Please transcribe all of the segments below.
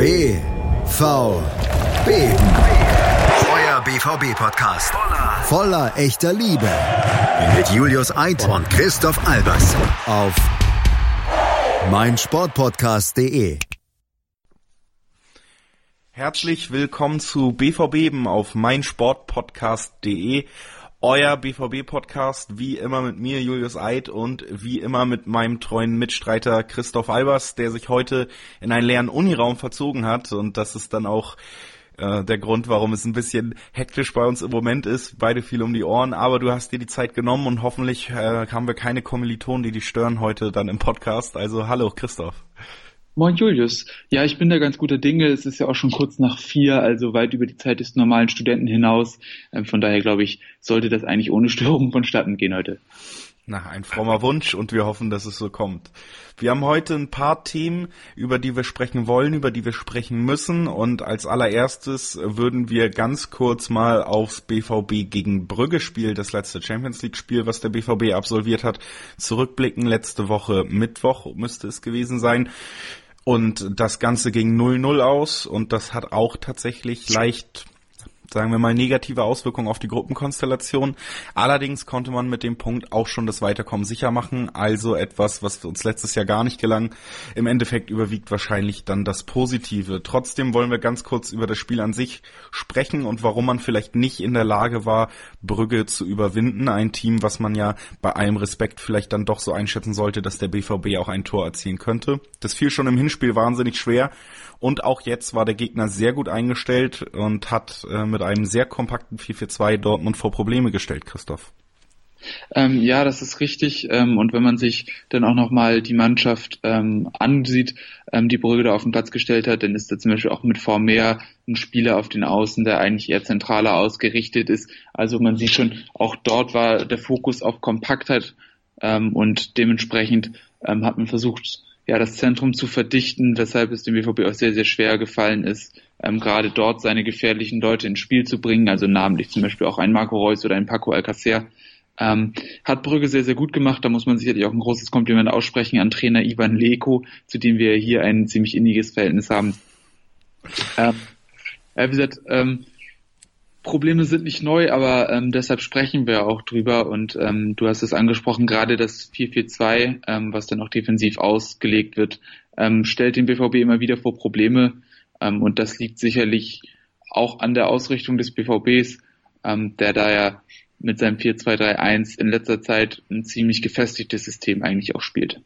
BVB. Euer BVB-Podcast. Voller echter Liebe. Mit Julius Eid und Christoph Albers. Auf meinsportpodcast.de. Herzlich willkommen zu BVB auf meinsportpodcast.de. Euer BVB-Podcast, wie immer mit mir, Julius Eid, und wie immer mit meinem treuen Mitstreiter Christoph Albers, der sich heute in einen leeren Uniraum verzogen hat. Und das ist dann auch äh, der Grund, warum es ein bisschen hektisch bei uns im Moment ist. Beide viel um die Ohren, aber du hast dir die Zeit genommen und hoffentlich äh, haben wir keine Kommilitonen, die dich stören heute dann im Podcast. Also hallo Christoph. Moin Julius. Ja, ich bin da ganz guter Dinge. Es ist ja auch schon kurz nach vier, also weit über die Zeit des normalen Studenten hinaus. Ähm, von daher glaube ich, sollte das eigentlich ohne Störung vonstatten gehen heute. Na, ein frommer Wunsch und wir hoffen, dass es so kommt. Wir haben heute ein paar Themen, über die wir sprechen wollen, über die wir sprechen müssen und als allererstes würden wir ganz kurz mal aufs BVB gegen Brügge Spiel, das letzte Champions League Spiel, was der BVB absolviert hat, zurückblicken. Letzte Woche Mittwoch müsste es gewesen sein. Und das Ganze ging 0-0 aus und das hat auch tatsächlich leicht sagen wir mal, negative Auswirkungen auf die Gruppenkonstellation. Allerdings konnte man mit dem Punkt auch schon das Weiterkommen sicher machen. Also etwas, was uns letztes Jahr gar nicht gelang. Im Endeffekt überwiegt wahrscheinlich dann das Positive. Trotzdem wollen wir ganz kurz über das Spiel an sich sprechen und warum man vielleicht nicht in der Lage war, Brügge zu überwinden. Ein Team, was man ja bei allem Respekt vielleicht dann doch so einschätzen sollte, dass der BVB auch ein Tor erzielen könnte. Das fiel schon im Hinspiel wahnsinnig schwer. Und auch jetzt war der Gegner sehr gut eingestellt und hat äh, mit einem sehr kompakten 4-4-2 Dortmund vor Probleme gestellt, Christoph. Ähm, ja, das ist richtig. Ähm, und wenn man sich dann auch nochmal die Mannschaft ähm, ansieht, ähm, die Brügge da auf den Platz gestellt hat, dann ist da zum Beispiel auch mit Vormeer ein Spieler auf den Außen, der eigentlich eher zentraler ausgerichtet ist. Also man sieht schon, auch dort war der Fokus auf Kompaktheit ähm, und dementsprechend ähm, hat man versucht, ja, das Zentrum zu verdichten, weshalb es dem BVB auch sehr, sehr schwer gefallen ist, ähm, gerade dort seine gefährlichen Leute ins Spiel zu bringen, also namentlich zum Beispiel auch ein Marco Reus oder ein Paco Alcacer. Ähm, hat Brügge sehr, sehr gut gemacht. Da muss man sicherlich auch ein großes Kompliment aussprechen an Trainer Ivan Leko, zu dem wir hier ein ziemlich inniges Verhältnis haben. Ähm, wie gesagt, ähm, Probleme sind nicht neu, aber ähm, deshalb sprechen wir auch drüber. Und ähm, du hast es angesprochen, gerade das 4-4-2, ähm, was dann auch defensiv ausgelegt wird, ähm, stellt den BVB immer wieder vor Probleme. Ähm, und das liegt sicherlich auch an der Ausrichtung des BVBs, ähm, der da ja mit seinem 4-2-3-1 in letzter Zeit ein ziemlich gefestigtes System eigentlich auch spielt.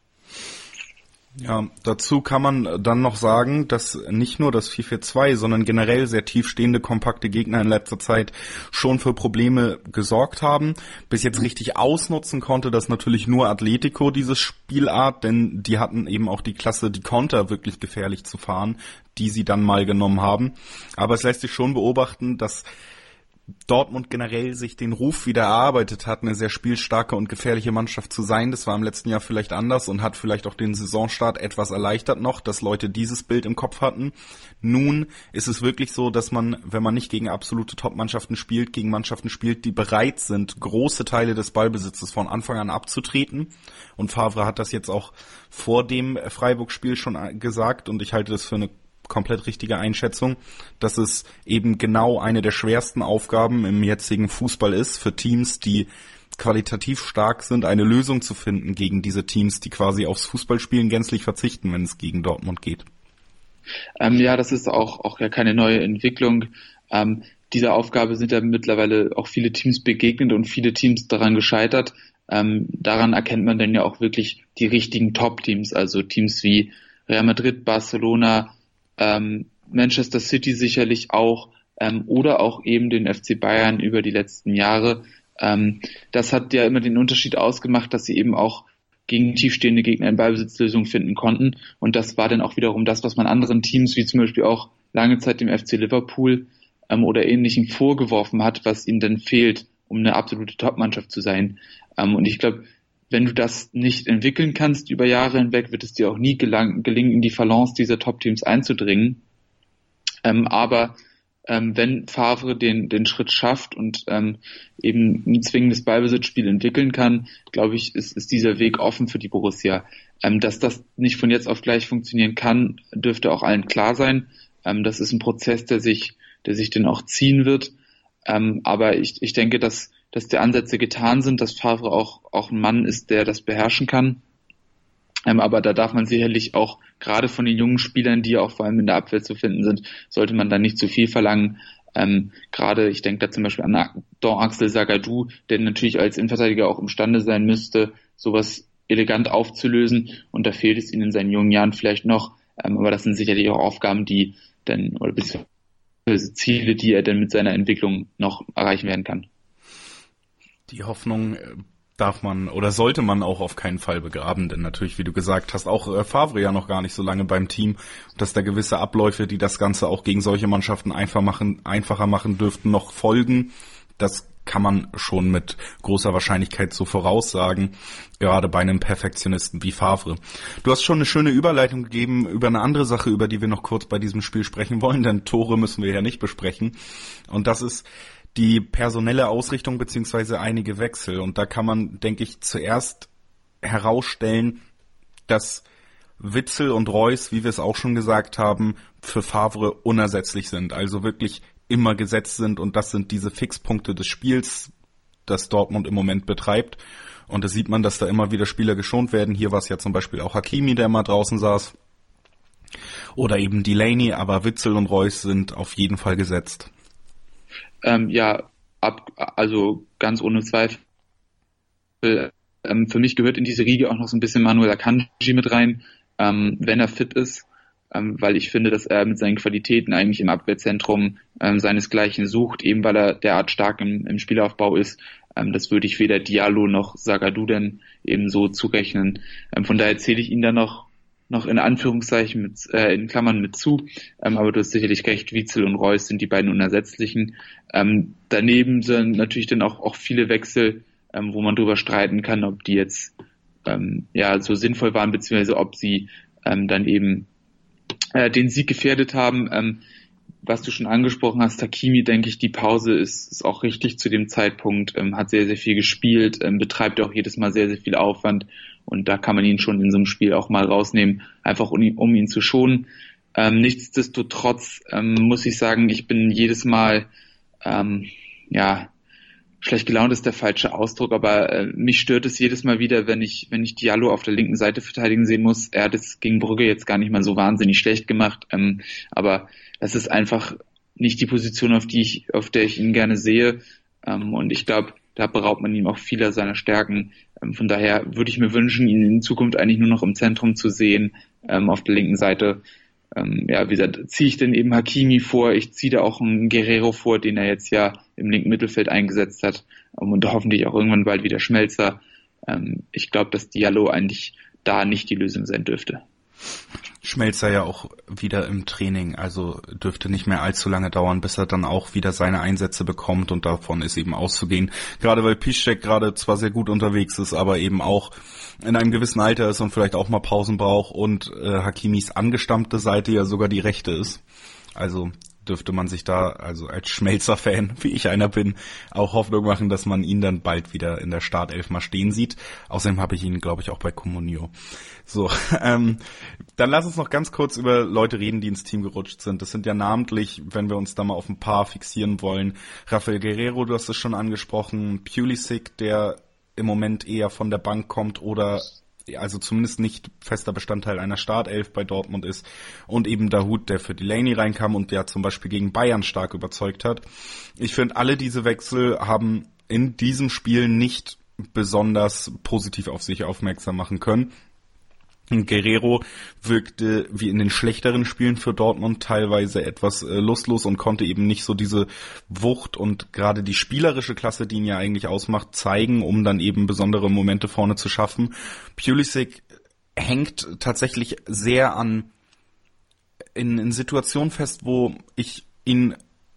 Ja, dazu kann man dann noch sagen, dass nicht nur das 4-4-2, sondern generell sehr tiefstehende, kompakte Gegner in letzter Zeit schon für Probleme gesorgt haben. Bis jetzt richtig ausnutzen konnte das natürlich nur Atletico, dieses Spielart, denn die hatten eben auch die Klasse, die Konter wirklich gefährlich zu fahren, die sie dann mal genommen haben. Aber es lässt sich schon beobachten, dass Dortmund generell sich den Ruf wieder erarbeitet hat, eine sehr spielstarke und gefährliche Mannschaft zu sein. Das war im letzten Jahr vielleicht anders und hat vielleicht auch den Saisonstart etwas erleichtert noch, dass Leute dieses Bild im Kopf hatten. Nun ist es wirklich so, dass man, wenn man nicht gegen absolute Top-Mannschaften spielt, gegen Mannschaften spielt, die bereit sind, große Teile des Ballbesitzes von Anfang an abzutreten. Und Favre hat das jetzt auch vor dem Freiburg-Spiel schon gesagt und ich halte das für eine komplett richtige Einschätzung, dass es eben genau eine der schwersten Aufgaben im jetzigen Fußball ist, für Teams, die qualitativ stark sind, eine Lösung zu finden gegen diese Teams, die quasi aufs Fußballspielen gänzlich verzichten, wenn es gegen Dortmund geht. Ähm, ja, das ist auch, auch ja keine neue Entwicklung. Ähm, dieser Aufgabe sind ja mittlerweile auch viele Teams begegnet und viele Teams daran gescheitert. Ähm, daran erkennt man dann ja auch wirklich die richtigen Top-Teams, also Teams wie Real Madrid, Barcelona, ähm, Manchester City sicherlich auch ähm, oder auch eben den FC Bayern über die letzten Jahre. Ähm, das hat ja immer den Unterschied ausgemacht, dass sie eben auch gegen tiefstehende Gegner in Ballbesitzlösungen finden konnten. Und das war dann auch wiederum das, was man anderen Teams, wie zum Beispiel auch lange Zeit dem FC Liverpool ähm, oder ähnlichen vorgeworfen hat, was ihnen dann fehlt, um eine absolute Topmannschaft zu sein. Ähm, und ich glaube, wenn du das nicht entwickeln kannst über Jahre hinweg, wird es dir auch nie gelang, gelingen, in die Balance dieser Top-Teams einzudringen. Ähm, aber ähm, wenn Favre den, den Schritt schafft und ähm, eben ein zwingendes Ballbesitzspiel entwickeln kann, glaube ich, ist, ist dieser Weg offen für die Borussia. Ähm, dass das nicht von jetzt auf gleich funktionieren kann, dürfte auch allen klar sein. Ähm, das ist ein Prozess, der sich, der sich dann auch ziehen wird. Ähm, aber ich, ich denke, dass, dass die Ansätze getan sind, dass Favre auch, auch ein Mann ist, der das beherrschen kann. Ähm, aber da darf man sicherlich auch gerade von den jungen Spielern, die auch vor allem in der Abwehr zu finden sind, sollte man da nicht zu viel verlangen. Ähm, gerade, ich denke da zum Beispiel an Don Axel Sagadou, der natürlich als Innenverteidiger auch imstande sein müsste, sowas elegant aufzulösen. Und da fehlt es ihnen in seinen jungen Jahren vielleicht noch. Ähm, aber das sind sicherlich auch Aufgaben, die dann, oder beziehungsweise Ziele, die er dann mit seiner Entwicklung noch erreichen werden kann. Die Hoffnung äh, darf man oder sollte man auch auf keinen Fall begraben, denn natürlich, wie du gesagt hast, auch äh, Favre ja noch gar nicht so lange beim Team, dass da gewisse Abläufe, die das Ganze auch gegen solche Mannschaften einfach machen, einfacher machen dürften, noch folgen. Das kann man schon mit großer Wahrscheinlichkeit so voraussagen, gerade bei einem Perfektionisten wie Favre. Du hast schon eine schöne Überleitung gegeben über eine andere Sache, über die wir noch kurz bei diesem Spiel sprechen wollen, denn Tore müssen wir ja nicht besprechen. Und das ist die personelle Ausrichtung beziehungsweise einige Wechsel. Und da kann man, denke ich, zuerst herausstellen, dass Witzel und Reus, wie wir es auch schon gesagt haben, für Favre unersetzlich sind. Also wirklich immer gesetzt sind und das sind diese Fixpunkte des Spiels, das Dortmund im Moment betreibt. Und da sieht man, dass da immer wieder Spieler geschont werden. Hier war es ja zum Beispiel auch Hakimi, der mal draußen saß. Oder eben Delaney, aber Witzel und Reus sind auf jeden Fall gesetzt. Ähm, ja, ab, also ganz ohne Zweifel. Ähm, für mich gehört in diese Riege auch noch so ein bisschen Manuel Akanji mit rein, ähm, wenn er fit ist ähm, weil ich finde, dass er mit seinen Qualitäten eigentlich im Abwehrzentrum ähm, seinesgleichen sucht, eben weil er derart stark im, im Spielaufbau ist. Ähm, das würde ich weder Diallo noch Sagadu denn eben so zurechnen. Ähm, von daher zähle ich ihn da noch noch in Anführungszeichen mit, äh, in Klammern mit zu, ähm, aber du hast sicherlich recht, Witzel und Reus sind die beiden unersetzlichen. Ähm, daneben sind natürlich dann auch, auch viele Wechsel, ähm, wo man darüber streiten kann, ob die jetzt ähm, ja so sinnvoll waren, beziehungsweise ob sie ähm, dann eben äh, den Sieg gefährdet haben. Ähm, was du schon angesprochen hast, Takimi, denke ich, die Pause ist, ist auch richtig zu dem Zeitpunkt, ähm, hat sehr, sehr viel gespielt, ähm, betreibt auch jedes Mal sehr, sehr viel Aufwand und da kann man ihn schon in so einem Spiel auch mal rausnehmen, einfach um ihn, um ihn zu schonen. Ähm, nichtsdestotrotz ähm, muss ich sagen, ich bin jedes Mal ähm, ja schlecht gelaunt ist der falsche Ausdruck, aber äh, mich stört es jedes Mal wieder, wenn ich, wenn ich Diallo auf der linken Seite verteidigen sehen muss. Er hat es gegen Brügge jetzt gar nicht mal so wahnsinnig schlecht gemacht, ähm, aber das ist einfach nicht die Position, auf die ich, auf der ich ihn gerne sehe. Ähm, und ich glaube, da beraubt man ihm auch vieler seiner Stärken. Ähm, von daher würde ich mir wünschen, ihn in Zukunft eigentlich nur noch im Zentrum zu sehen, ähm, auf der linken Seite ähm, ja, wie gesagt, ziehe ich denn eben Hakimi vor, ich ziehe da auch einen Guerrero vor, den er jetzt ja im linken Mittelfeld eingesetzt hat und hoffentlich auch irgendwann bald wieder Schmelzer. Ich glaube, dass Diallo eigentlich da nicht die Lösung sein dürfte. Schmelzer ja auch wieder im Training, also dürfte nicht mehr allzu lange dauern, bis er dann auch wieder seine Einsätze bekommt und davon ist eben auszugehen. Gerade weil Piszczek gerade zwar sehr gut unterwegs ist, aber eben auch in einem gewissen Alter ist und vielleicht auch mal Pausen braucht und äh, Hakimis angestammte Seite ja sogar die rechte ist. Also dürfte man sich da, also als Schmelzer-Fan, wie ich einer bin, auch Hoffnung machen, dass man ihn dann bald wieder in der Startelf mal stehen sieht. Außerdem habe ich ihn, glaube ich, auch bei Comunio. So, ähm, dann lass uns noch ganz kurz über Leute reden, die ins Team gerutscht sind. Das sind ja namentlich, wenn wir uns da mal auf ein paar fixieren wollen, Rafael Guerrero, du hast es schon angesprochen, Pulisic, der im Moment eher von der Bank kommt oder also zumindest nicht fester Bestandteil einer Startelf bei Dortmund ist und eben Dahut, der für Delaney reinkam und der zum Beispiel gegen Bayern stark überzeugt hat. Ich finde, alle diese Wechsel haben in diesem Spiel nicht besonders positiv auf sich aufmerksam machen können. Guerrero wirkte wie in den schlechteren Spielen für Dortmund teilweise etwas äh, lustlos und konnte eben nicht so diese Wucht und gerade die spielerische Klasse, die ihn ja eigentlich ausmacht, zeigen, um dann eben besondere Momente vorne zu schaffen. Pulisic hängt tatsächlich sehr an in, in Situationen fest, wo ich ihn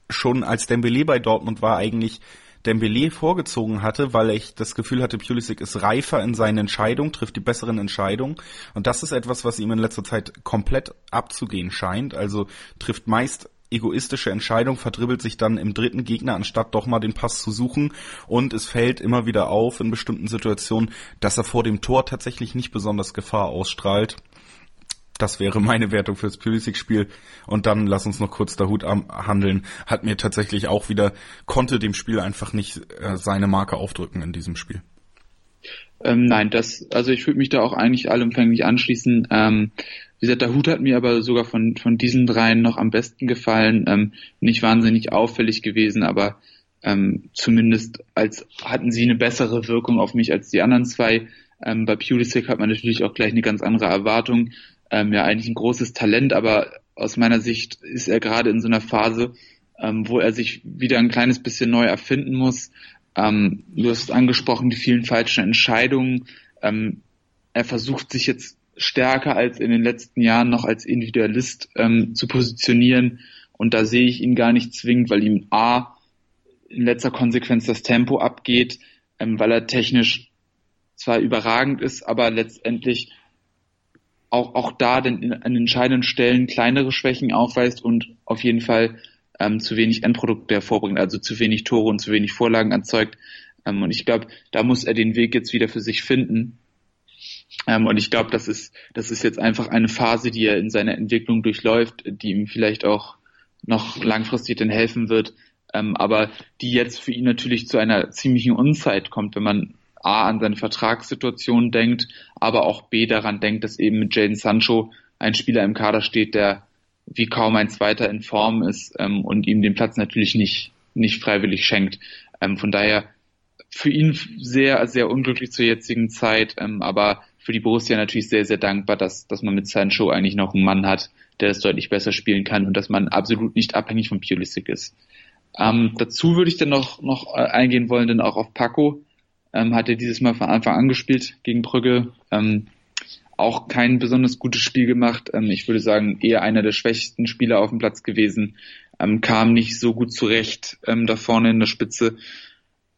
schon als Dembele bei Dortmund war eigentlich Dembele vorgezogen hatte, weil ich das Gefühl hatte, Pulisic ist reifer in seinen Entscheidungen, trifft die besseren Entscheidungen. Und das ist etwas, was ihm in letzter Zeit komplett abzugehen scheint. Also trifft meist egoistische Entscheidung, verdribbelt sich dann im dritten Gegner, anstatt doch mal den Pass zu suchen. Und es fällt immer wieder auf in bestimmten Situationen, dass er vor dem Tor tatsächlich nicht besonders Gefahr ausstrahlt. Das wäre meine Wertung fürs Pulisic-Spiel. Und dann lass uns noch kurz der Hut handeln. Hat mir tatsächlich auch wieder, konnte dem Spiel einfach nicht äh, seine Marke aufdrücken in diesem Spiel. Ähm, nein, das, also ich würde mich da auch eigentlich allumfänglich anschließen. Ähm, wie gesagt, der Hut hat mir aber sogar von, von diesen dreien noch am besten gefallen. Ähm, nicht wahnsinnig auffällig gewesen, aber ähm, zumindest als hatten sie eine bessere Wirkung auf mich als die anderen zwei. Ähm, bei Pulisic hat man natürlich auch gleich eine ganz andere Erwartung. Ähm, ja, eigentlich ein großes Talent, aber aus meiner Sicht ist er gerade in so einer Phase, ähm, wo er sich wieder ein kleines bisschen neu erfinden muss. Ähm, du hast angesprochen, die vielen falschen Entscheidungen. Ähm, er versucht sich jetzt stärker als in den letzten Jahren noch als Individualist ähm, zu positionieren. Und da sehe ich ihn gar nicht zwingend, weil ihm A in letzter Konsequenz das Tempo abgeht, ähm, weil er technisch zwar überragend ist, aber letztendlich auch, auch da denn an entscheidenden Stellen kleinere Schwächen aufweist und auf jeden Fall ähm, zu wenig Endprodukte hervorbringt, also zu wenig Tore und zu wenig Vorlagen erzeugt. Ähm, und ich glaube, da muss er den Weg jetzt wieder für sich finden. Ähm, und ich glaube, das ist, das ist jetzt einfach eine Phase, die er in seiner Entwicklung durchläuft, die ihm vielleicht auch noch langfristig dann helfen wird, ähm, aber die jetzt für ihn natürlich zu einer ziemlichen Unzeit kommt, wenn man A an seine Vertragssituation denkt, aber auch B daran denkt, dass eben mit Jaden Sancho ein Spieler im Kader steht, der wie kaum ein zweiter in Form ist ähm, und ihm den Platz natürlich nicht, nicht freiwillig schenkt. Ähm, von daher für ihn sehr, sehr unglücklich zur jetzigen Zeit, ähm, aber für die Borussia natürlich sehr, sehr dankbar, dass, dass man mit Sancho eigentlich noch einen Mann hat, der es deutlich besser spielen kann und dass man absolut nicht abhängig von Pulisic ist. Ähm, dazu würde ich dann noch, noch äh, eingehen wollen, denn auch auf Paco ähm, hat er dieses Mal von Anfang an gespielt gegen Brügge. Ähm, auch kein besonders gutes Spiel gemacht. Ähm, ich würde sagen, eher einer der schwächsten Spieler auf dem Platz gewesen. Ähm, kam nicht so gut zurecht ähm, da vorne in der Spitze.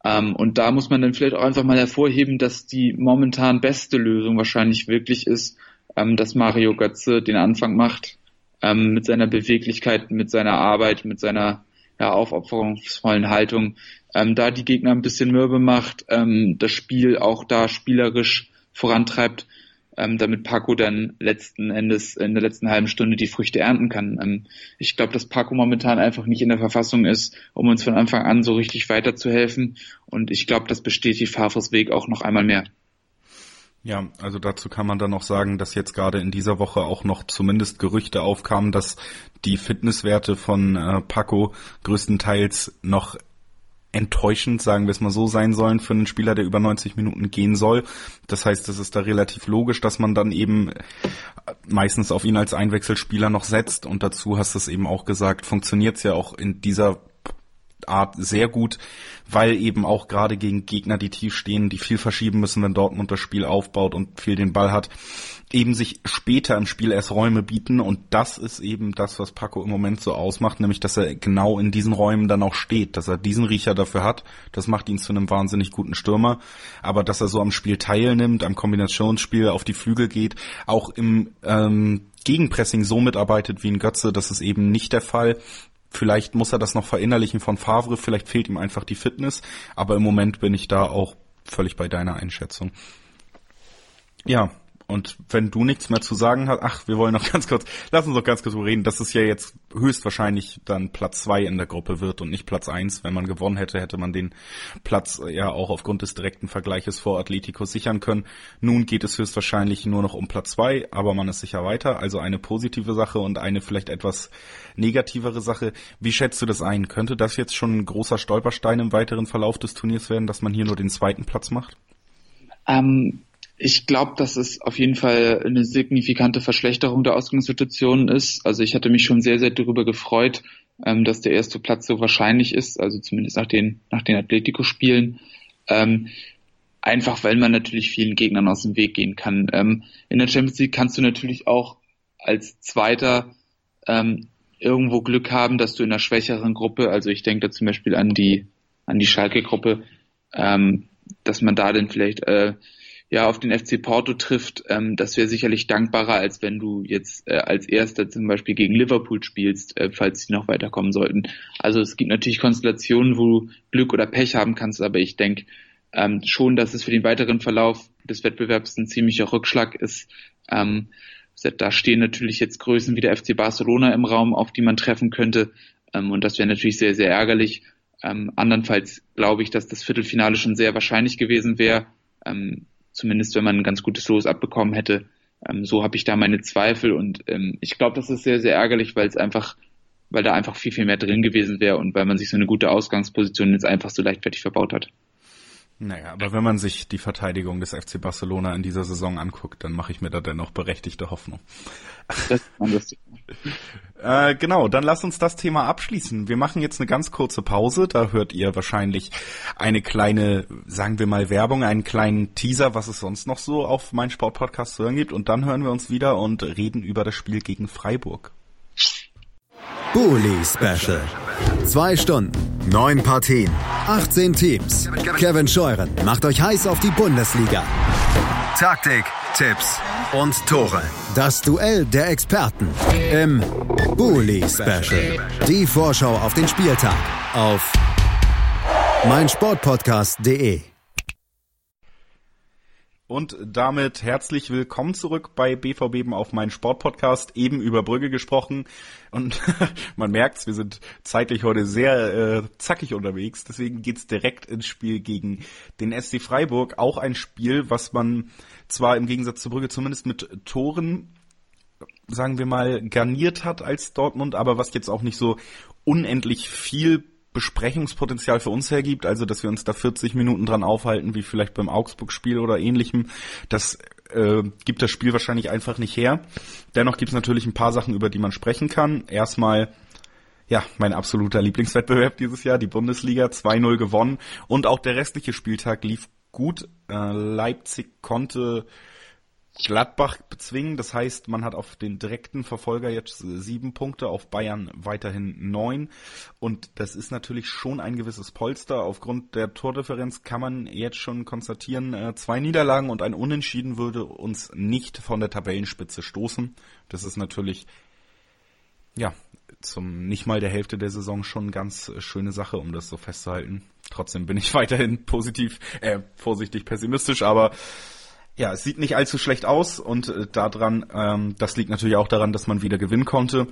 Ähm, und da muss man dann vielleicht auch einfach mal hervorheben, dass die momentan beste Lösung wahrscheinlich wirklich ist, ähm, dass Mario Götze den Anfang macht ähm, mit seiner Beweglichkeit, mit seiner Arbeit, mit seiner ja, aufopferungsvollen Haltung, ähm, da die Gegner ein bisschen mürbe macht, ähm, das Spiel auch da spielerisch vorantreibt ähm, damit Paco dann letzten Endes in der letzten halben Stunde die Früchte ernten kann. Ähm, ich glaube, dass Paco momentan einfach nicht in der Verfassung ist, um uns von Anfang an so richtig weiterzuhelfen. Und ich glaube, das bestätigt Favres Weg auch noch einmal mehr. Ja, also dazu kann man dann noch sagen, dass jetzt gerade in dieser Woche auch noch zumindest Gerüchte aufkamen, dass die Fitnesswerte von äh, Paco größtenteils noch enttäuschend, sagen wir es mal so, sein sollen für einen Spieler, der über 90 Minuten gehen soll. Das heißt, es ist da relativ logisch, dass man dann eben meistens auf ihn als Einwechselspieler noch setzt. Und dazu hast du es eben auch gesagt, funktioniert es ja auch in dieser Art sehr gut, weil eben auch gerade gegen Gegner, die tief stehen, die viel verschieben müssen, wenn Dortmund das Spiel aufbaut und viel den Ball hat, eben sich später im Spiel erst Räume bieten und das ist eben das, was Paco im Moment so ausmacht, nämlich dass er genau in diesen Räumen dann auch steht, dass er diesen Riecher dafür hat, das macht ihn zu einem wahnsinnig guten Stürmer, aber dass er so am Spiel teilnimmt, am Kombinationsspiel auf die Flügel geht, auch im ähm, Gegenpressing so mitarbeitet wie ein Götze, das ist eben nicht der Fall. Vielleicht muss er das noch verinnerlichen von Favre, vielleicht fehlt ihm einfach die Fitness, aber im Moment bin ich da auch völlig bei deiner Einschätzung. Ja, und wenn du nichts mehr zu sagen hast, ach, wir wollen noch ganz kurz, lass uns doch ganz kurz reden, dass es ja jetzt höchstwahrscheinlich dann Platz zwei in der Gruppe wird und nicht Platz eins. Wenn man gewonnen hätte, hätte man den Platz ja auch aufgrund des direkten Vergleiches vor Atletico sichern können. Nun geht es höchstwahrscheinlich nur noch um Platz zwei, aber man ist sicher weiter. Also eine positive Sache und eine vielleicht etwas negativere Sache. Wie schätzt du das ein? Könnte das jetzt schon ein großer Stolperstein im weiteren Verlauf des Turniers werden, dass man hier nur den zweiten Platz macht? Ähm, ich glaube, dass es auf jeden Fall eine signifikante Verschlechterung der Ausgangssituation ist. Also ich hatte mich schon sehr, sehr darüber gefreut, ähm, dass der erste Platz so wahrscheinlich ist, also zumindest nach den, nach den Atletico-Spielen. Ähm, einfach weil man natürlich vielen Gegnern aus dem Weg gehen kann. Ähm, in der Champions League kannst du natürlich auch als Zweiter ähm, irgendwo Glück haben, dass du in einer schwächeren Gruppe, also ich denke da zum Beispiel an die, an die Schalke-Gruppe, ähm, dass man da dann vielleicht äh, ja auf den FC Porto trifft, ähm, das wäre sicherlich dankbarer, als wenn du jetzt äh, als Erster zum Beispiel gegen Liverpool spielst, äh, falls sie noch weiterkommen sollten. Also es gibt natürlich Konstellationen, wo du Glück oder Pech haben kannst, aber ich denke ähm, schon, dass es für den weiteren Verlauf des Wettbewerbs ein ziemlicher Rückschlag ist. Ähm, da stehen natürlich jetzt Größen wie der FC Barcelona im Raum, auf die man treffen könnte. Ähm, und das wäre natürlich sehr, sehr ärgerlich. Ähm, andernfalls glaube ich, dass das Viertelfinale schon sehr wahrscheinlich gewesen wäre. Ähm, zumindest wenn man ein ganz gutes Los abbekommen hätte. Ähm, so habe ich da meine Zweifel und ähm, ich glaube, das ist sehr, sehr ärgerlich, weil es einfach, weil da einfach viel, viel mehr drin gewesen wäre und weil man sich so eine gute Ausgangsposition jetzt einfach so leichtfertig verbaut hat. Naja, aber wenn man sich die Verteidigung des FC Barcelona in dieser Saison anguckt, dann mache ich mir da dennoch berechtigte Hoffnung. Das äh, genau, dann lass uns das Thema abschließen. Wir machen jetzt eine ganz kurze Pause. Da hört ihr wahrscheinlich eine kleine, sagen wir mal, Werbung, einen kleinen Teaser, was es sonst noch so auf meinen Sportpodcast zu hören gibt. Und dann hören wir uns wieder und reden über das Spiel gegen Freiburg. Bully Special. Zwei Stunden, neun Partien, 18 Teams. Kevin Scheuren macht euch heiß auf die Bundesliga. Taktik, Tipps und Tore. Das Duell der Experten im Bully Special. Die Vorschau auf den Spieltag auf meinsportpodcast.de. Und damit herzlich willkommen zurück bei BVB auf meinen Sportpodcast, eben über Brügge gesprochen. Und man merkt's, wir sind zeitlich heute sehr äh, zackig unterwegs. Deswegen geht's direkt ins Spiel gegen den SC Freiburg. Auch ein Spiel, was man zwar im Gegensatz zu Brügge zumindest mit Toren sagen wir mal, garniert hat als Dortmund, aber was jetzt auch nicht so unendlich viel Besprechungspotenzial für uns hergibt, also dass wir uns da 40 Minuten dran aufhalten, wie vielleicht beim Augsburg-Spiel oder ähnlichem, das äh, gibt das Spiel wahrscheinlich einfach nicht her. Dennoch gibt es natürlich ein paar Sachen, über die man sprechen kann. Erstmal ja, mein absoluter Lieblingswettbewerb dieses Jahr, die Bundesliga, 2-0 gewonnen und auch der restliche Spieltag lief gut. Äh, Leipzig konnte Gladbach bezwingen. Das heißt, man hat auf den direkten Verfolger jetzt sieben Punkte, auf Bayern weiterhin neun. Und das ist natürlich schon ein gewisses Polster. Aufgrund der Tordifferenz kann man jetzt schon konstatieren, äh, zwei Niederlagen und ein Unentschieden würde uns nicht von der Tabellenspitze stoßen. Das ist natürlich, ja, zum nicht mal der Hälfte der Saison schon ganz schöne Sache, um das so festzuhalten. Trotzdem bin ich weiterhin positiv, äh, vorsichtig pessimistisch, aber ja, es sieht nicht allzu schlecht aus und äh, daran, ähm, das liegt natürlich auch daran, dass man wieder gewinnen konnte.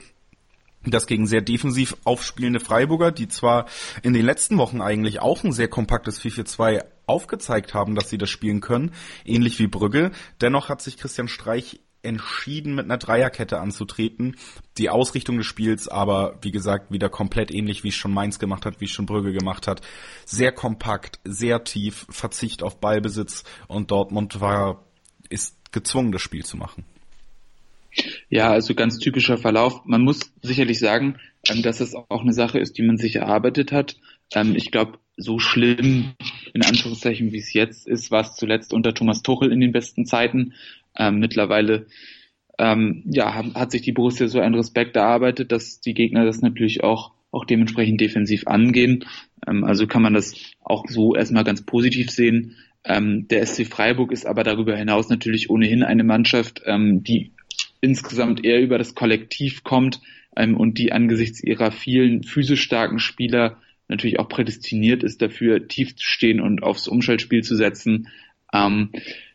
Das gegen sehr defensiv aufspielende Freiburger, die zwar in den letzten Wochen eigentlich auch ein sehr kompaktes 4-4-2 aufgezeigt haben, dass sie das spielen können, ähnlich wie Brügge. Dennoch hat sich Christian Streich entschieden, mit einer Dreierkette anzutreten. Die Ausrichtung des Spiels aber, wie gesagt, wieder komplett ähnlich, wie es schon Mainz gemacht hat, wie es schon Brügge gemacht hat. Sehr kompakt, sehr tief, Verzicht auf Ballbesitz und Dortmund war, ist gezwungen, das Spiel zu machen. Ja, also ganz typischer Verlauf. Man muss sicherlich sagen, ähm, dass es auch eine Sache ist, die man sich erarbeitet hat. Ähm, ich glaube, so schlimm, in Anführungszeichen, wie es jetzt ist, war es zuletzt unter Thomas Tuchel in den besten Zeiten. Ähm, mittlerweile ähm, ja, hat, sich die Borussia so einen Respekt erarbeitet, dass die Gegner das natürlich auch, auch dementsprechend defensiv angehen. Ähm, also kann man das auch so erstmal ganz positiv sehen. Ähm, der SC Freiburg ist aber darüber hinaus natürlich ohnehin eine Mannschaft, ähm, die insgesamt eher über das Kollektiv kommt ähm, und die angesichts ihrer vielen physisch starken Spieler natürlich auch prädestiniert ist dafür, tief zu stehen und aufs Umschaltspiel zu setzen. Ähm,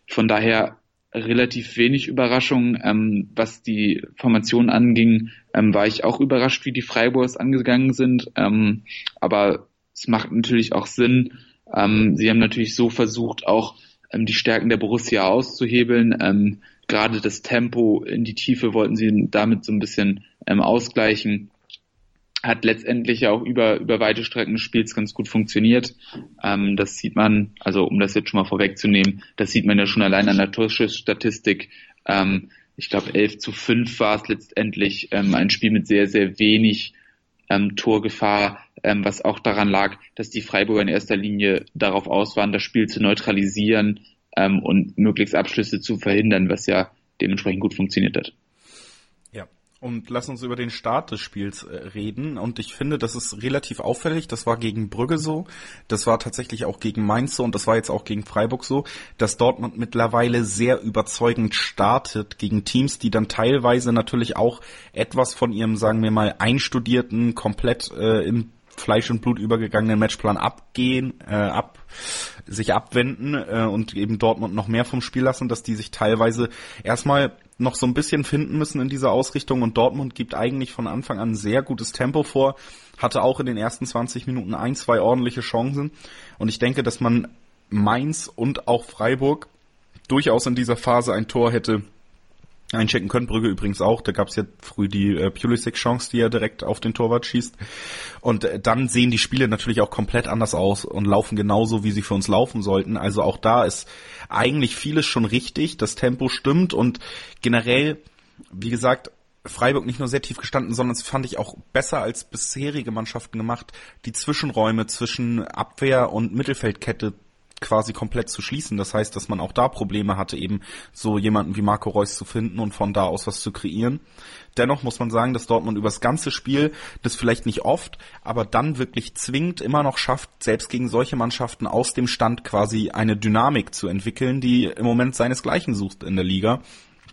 von daher relativ wenig Überraschung. Ähm, was die Formation anging, ähm, war ich auch überrascht, wie die Freiburgs angegangen sind. Ähm, aber es macht natürlich auch Sinn. Ähm, sie haben natürlich so versucht, auch ähm, die Stärken der Borussia auszuhebeln. Ähm, gerade das Tempo in die Tiefe wollten sie damit so ein bisschen ausgleichen hat letztendlich ja auch über, über weite Strecken des Spiels ganz gut funktioniert. Ähm, das sieht man, also um das jetzt schon mal vorwegzunehmen, das sieht man ja schon allein an der Torschussstatistik. Ähm, ich glaube, 11 zu 5 war es letztendlich ähm, ein Spiel mit sehr, sehr wenig ähm, Torgefahr, ähm, was auch daran lag, dass die Freiburger in erster Linie darauf aus waren, das Spiel zu neutralisieren ähm, und möglichst Abschlüsse zu verhindern, was ja dementsprechend gut funktioniert hat. Und lass uns über den Start des Spiels äh, reden. Und ich finde, das ist relativ auffällig. Das war gegen Brügge so. Das war tatsächlich auch gegen Mainz so. Und das war jetzt auch gegen Freiburg so, dass Dortmund mittlerweile sehr überzeugend startet gegen Teams, die dann teilweise natürlich auch etwas von ihrem, sagen wir mal, einstudierten, komplett äh, im Fleisch und Blut übergegangenen Matchplan abgehen, äh, ab, sich abwenden äh, und eben Dortmund noch mehr vom Spiel lassen, dass die sich teilweise erstmal noch so ein bisschen finden müssen in dieser Ausrichtung. Und Dortmund gibt eigentlich von Anfang an sehr gutes Tempo vor, hatte auch in den ersten 20 Minuten ein, zwei ordentliche Chancen. Und ich denke, dass man Mainz und auch Freiburg durchaus in dieser Phase ein Tor hätte einchecken können. Brügge übrigens auch. Da gab es ja früh die äh, Pulisic-Chance, die er direkt auf den Torwart schießt. Und äh, dann sehen die Spiele natürlich auch komplett anders aus und laufen genauso, wie sie für uns laufen sollten. Also auch da ist eigentlich vieles schon richtig. Das Tempo stimmt und generell, wie gesagt, Freiburg nicht nur sehr tief gestanden, sondern es fand ich auch besser als bisherige Mannschaften gemacht, die Zwischenräume zwischen Abwehr und Mittelfeldkette quasi komplett zu schließen. Das heißt, dass man auch da Probleme hatte, eben so jemanden wie Marco Reus zu finden und von da aus was zu kreieren. Dennoch muss man sagen, dass Dortmund übers ganze Spiel das vielleicht nicht oft, aber dann wirklich zwingend immer noch schafft, selbst gegen solche Mannschaften aus dem Stand quasi eine Dynamik zu entwickeln, die im Moment seinesgleichen sucht in der Liga.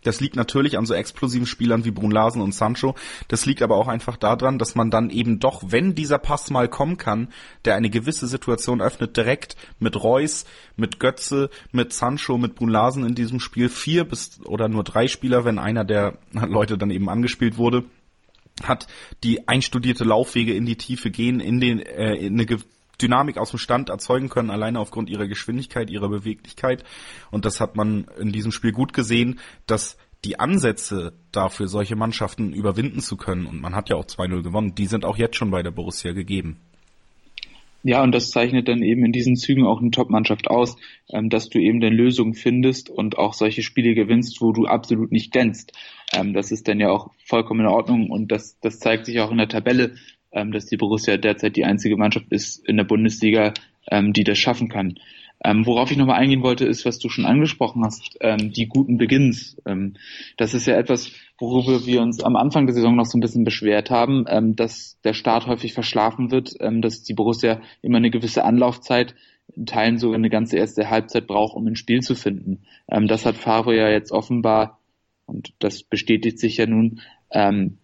Das liegt natürlich an so explosiven Spielern wie Brun Larsen und Sancho. Das liegt aber auch einfach daran, dass man dann eben doch, wenn dieser Pass mal kommen kann, der eine gewisse Situation öffnet, direkt mit Reus, mit Götze, mit Sancho, mit Brun Larsen in diesem Spiel vier bis oder nur drei Spieler, wenn einer der Leute dann eben angespielt wurde, hat die einstudierte Laufwege in die Tiefe gehen, in den äh, in eine Dynamik aus dem Stand erzeugen können, alleine aufgrund ihrer Geschwindigkeit, ihrer Beweglichkeit. Und das hat man in diesem Spiel gut gesehen, dass die Ansätze dafür, solche Mannschaften überwinden zu können, und man hat ja auch 2-0 gewonnen, die sind auch jetzt schon bei der Borussia gegeben. Ja, und das zeichnet dann eben in diesen Zügen auch eine Top-Mannschaft aus, ähm, dass du eben dann Lösungen findest und auch solche Spiele gewinnst, wo du absolut nicht glänzt. Ähm, das ist dann ja auch vollkommen in Ordnung und das, das zeigt sich auch in der Tabelle ähm, dass die Borussia derzeit die einzige Mannschaft ist in der Bundesliga, ähm, die das schaffen kann. Ähm, worauf ich nochmal eingehen wollte, ist, was du schon angesprochen hast, ähm, die guten Beginns. Ähm, das ist ja etwas, worüber wir uns am Anfang der Saison noch so ein bisschen beschwert haben, ähm, dass der Start häufig verschlafen wird, ähm, dass die Borussia immer eine gewisse Anlaufzeit, in Teilen sogar eine ganze erste Halbzeit braucht, um ein Spiel zu finden. Ähm, das hat Favre ja jetzt offenbar, und das bestätigt sich ja nun, ähm,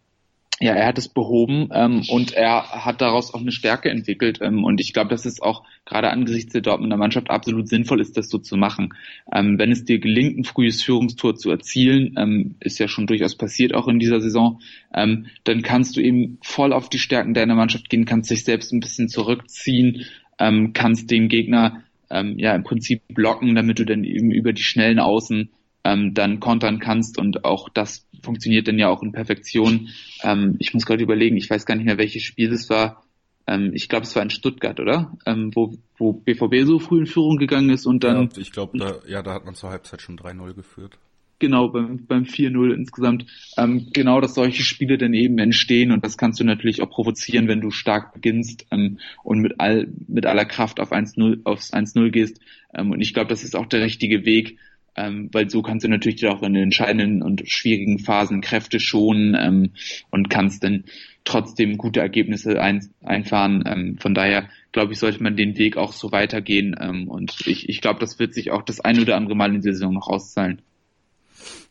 ja, er hat es behoben ähm, und er hat daraus auch eine Stärke entwickelt. Ähm, und ich glaube, dass es auch gerade angesichts der Dortmunder Mannschaft absolut sinnvoll ist, das so zu machen. Ähm, wenn es dir gelingt, ein frühes Führungstor zu erzielen, ähm, ist ja schon durchaus passiert auch in dieser Saison, ähm, dann kannst du eben voll auf die Stärken deiner Mannschaft gehen, kannst dich selbst ein bisschen zurückziehen, ähm, kannst den Gegner ähm, ja im Prinzip blocken, damit du dann eben über die schnellen Außen ähm, dann kontern kannst und auch das funktioniert dann ja auch in Perfektion. Ähm, ich muss gerade überlegen, ich weiß gar nicht mehr, welches Spiel es war. Ähm, ich glaube, es war in Stuttgart, oder? Ähm, wo, wo BVB so früh in Führung gegangen ist und dann. Ja, ich glaube, da, ja, da hat man zur Halbzeit schon 3-0 geführt. Genau, beim, beim 4-0 insgesamt. Ähm, genau, dass solche Spiele dann eben entstehen und das kannst du natürlich auch provozieren, wenn du stark beginnst ähm, und mit all, mit aller Kraft auf 1-0, aufs 1-0 gehst. Ähm, und ich glaube, das ist auch der richtige Weg, ähm, weil so kannst du natürlich auch in den entscheidenden und schwierigen Phasen Kräfte schonen ähm, und kannst dann trotzdem gute Ergebnisse ein, einfahren. Ähm, von daher glaube ich, sollte man den Weg auch so weitergehen ähm, und ich, ich glaube, das wird sich auch das ein oder andere Mal in der Saison noch auszahlen.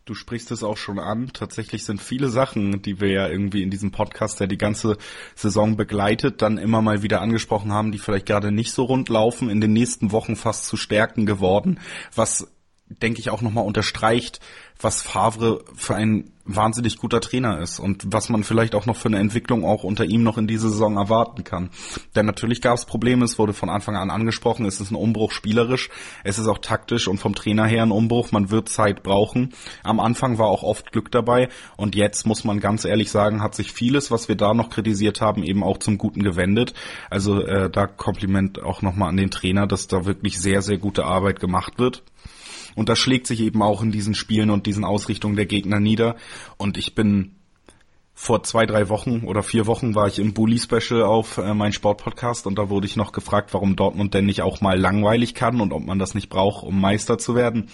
Du sprichst es auch schon an. Tatsächlich sind viele Sachen, die wir ja irgendwie in diesem Podcast, der die ganze Saison begleitet, dann immer mal wieder angesprochen haben, die vielleicht gerade nicht so rund laufen, in den nächsten Wochen fast zu Stärken geworden, was denke ich, auch nochmal unterstreicht, was Favre für ein wahnsinnig guter Trainer ist und was man vielleicht auch noch für eine Entwicklung auch unter ihm noch in dieser Saison erwarten kann. Denn natürlich gab es Probleme, es wurde von Anfang an angesprochen, es ist ein Umbruch spielerisch, es ist auch taktisch und vom Trainer her ein Umbruch, man wird Zeit brauchen. Am Anfang war auch oft Glück dabei und jetzt muss man ganz ehrlich sagen, hat sich vieles, was wir da noch kritisiert haben, eben auch zum Guten gewendet. Also äh, da Kompliment auch nochmal an den Trainer, dass da wirklich sehr, sehr gute Arbeit gemacht wird. Und das schlägt sich eben auch in diesen Spielen und diesen Ausrichtungen der Gegner nieder. Und ich bin vor zwei, drei Wochen oder vier Wochen war ich im Bully Special auf äh, mein Sportpodcast und da wurde ich noch gefragt, warum Dortmund denn nicht auch mal langweilig kann und ob man das nicht braucht, um Meister zu werden.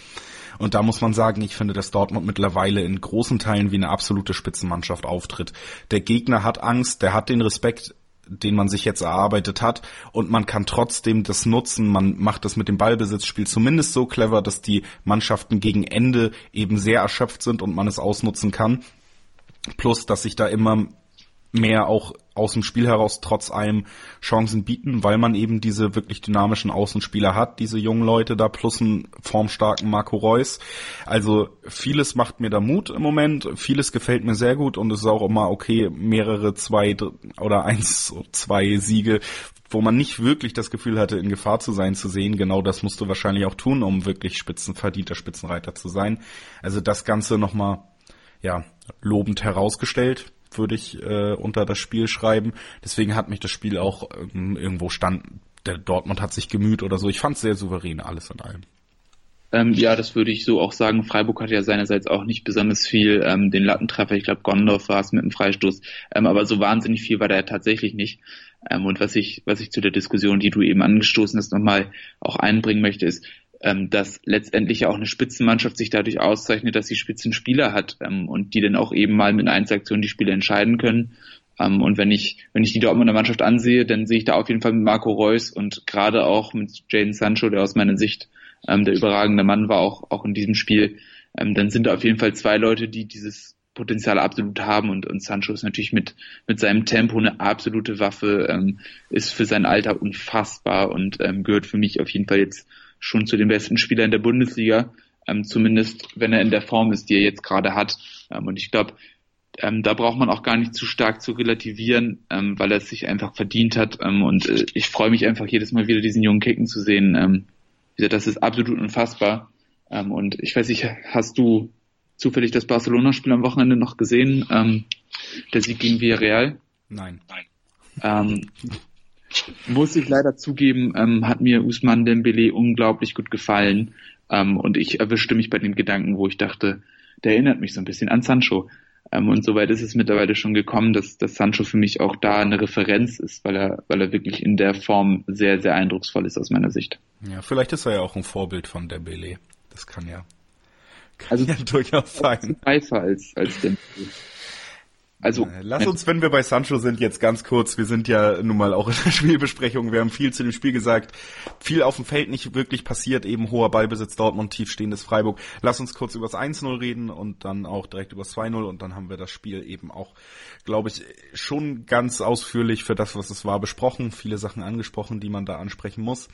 Und da muss man sagen, ich finde, dass Dortmund mittlerweile in großen Teilen wie eine absolute Spitzenmannschaft auftritt. Der Gegner hat Angst, der hat den Respekt den man sich jetzt erarbeitet hat und man kann trotzdem das nutzen. Man macht das mit dem Ballbesitzspiel zumindest so clever, dass die Mannschaften gegen Ende eben sehr erschöpft sind und man es ausnutzen kann. Plus, dass sich da immer mehr auch aus dem Spiel heraus trotz allem Chancen bieten, weil man eben diese wirklich dynamischen Außenspieler hat, diese jungen Leute da plus einen formstarken Marco Reus. Also vieles macht mir da Mut im Moment, vieles gefällt mir sehr gut und es ist auch immer okay, mehrere zwei oder eins, zwei Siege, wo man nicht wirklich das Gefühl hatte, in Gefahr zu sein, zu sehen. Genau das musst du wahrscheinlich auch tun, um wirklich spitzenverdienter Spitzenreiter zu sein. Also das Ganze nochmal, ja, lobend herausgestellt würde ich äh, unter das Spiel schreiben. Deswegen hat mich das Spiel auch ähm, irgendwo stand, der Dortmund hat sich gemüht oder so. Ich fand es sehr souverän, alles in allem. Ähm, ja, das würde ich so auch sagen. Freiburg hat ja seinerseits auch nicht besonders viel ähm, den Lattentreffer. Ich glaube, Gondorf war es mit dem Freistoß. Ähm, aber so wahnsinnig viel war da tatsächlich nicht. Ähm, und was ich, was ich zu der Diskussion, die du eben angestoßen hast, nochmal auch einbringen möchte, ist, ähm, dass letztendlich ja auch eine Spitzenmannschaft sich dadurch auszeichnet, dass sie Spitzenspieler hat ähm, und die dann auch eben mal mit einer Einzelaktion die Spiele entscheiden können. Ähm, und wenn ich, wenn ich die Dortmunder Mannschaft ansehe, dann sehe ich da auf jeden Fall mit Marco Reus und gerade auch mit Jaden Sancho, der aus meiner Sicht ähm, der überragende Mann war, auch, auch in diesem Spiel, ähm, dann sind da auf jeden Fall zwei Leute, die dieses Potenzial absolut haben und, und Sancho ist natürlich mit, mit seinem Tempo eine absolute Waffe, ähm, ist für sein Alter unfassbar und ähm, gehört für mich auf jeden Fall jetzt schon zu den besten Spielern der Bundesliga, ähm, zumindest wenn er in der Form ist, die er jetzt gerade hat. Ähm, und ich glaube, ähm, da braucht man auch gar nicht zu stark zu relativieren, ähm, weil er es sich einfach verdient hat. Ähm, und äh, ich freue mich einfach jedes Mal wieder, diesen jungen Kicken zu sehen. Ähm, das ist absolut unfassbar. Ähm, und ich weiß nicht, hast du zufällig das Barcelona-Spiel am Wochenende noch gesehen? Ähm, der Sieg gegen Villarreal? Nein. Nein. Ähm, muss ich leider zugeben, ähm, hat mir Usman Dembele unglaublich gut gefallen. Ähm, und ich erwischte mich bei dem Gedanken, wo ich dachte, der erinnert mich so ein bisschen an Sancho. Ähm, und soweit ist es mittlerweile schon gekommen, dass, dass Sancho für mich auch da eine Referenz ist, weil er, weil er wirklich in der Form sehr, sehr eindrucksvoll ist aus meiner Sicht. Ja, vielleicht ist er ja auch ein Vorbild von Dembele. Das kann ja, kann also ja durchaus sein. Reifer als, als Dembele. Also äh, lass uns, wenn wir bei Sancho sind, jetzt ganz kurz. Wir sind ja nun mal auch in der Spielbesprechung. Wir haben viel zu dem Spiel gesagt. Viel auf dem Feld nicht wirklich passiert. Eben hoher Ballbesitz Dortmund, tiefstehendes Freiburg. Lass uns kurz über das 1-0 reden und dann auch direkt über das 2-0 und dann haben wir das Spiel eben auch, glaube ich, schon ganz ausführlich für das, was es war, besprochen. Viele Sachen angesprochen, die man da ansprechen muss.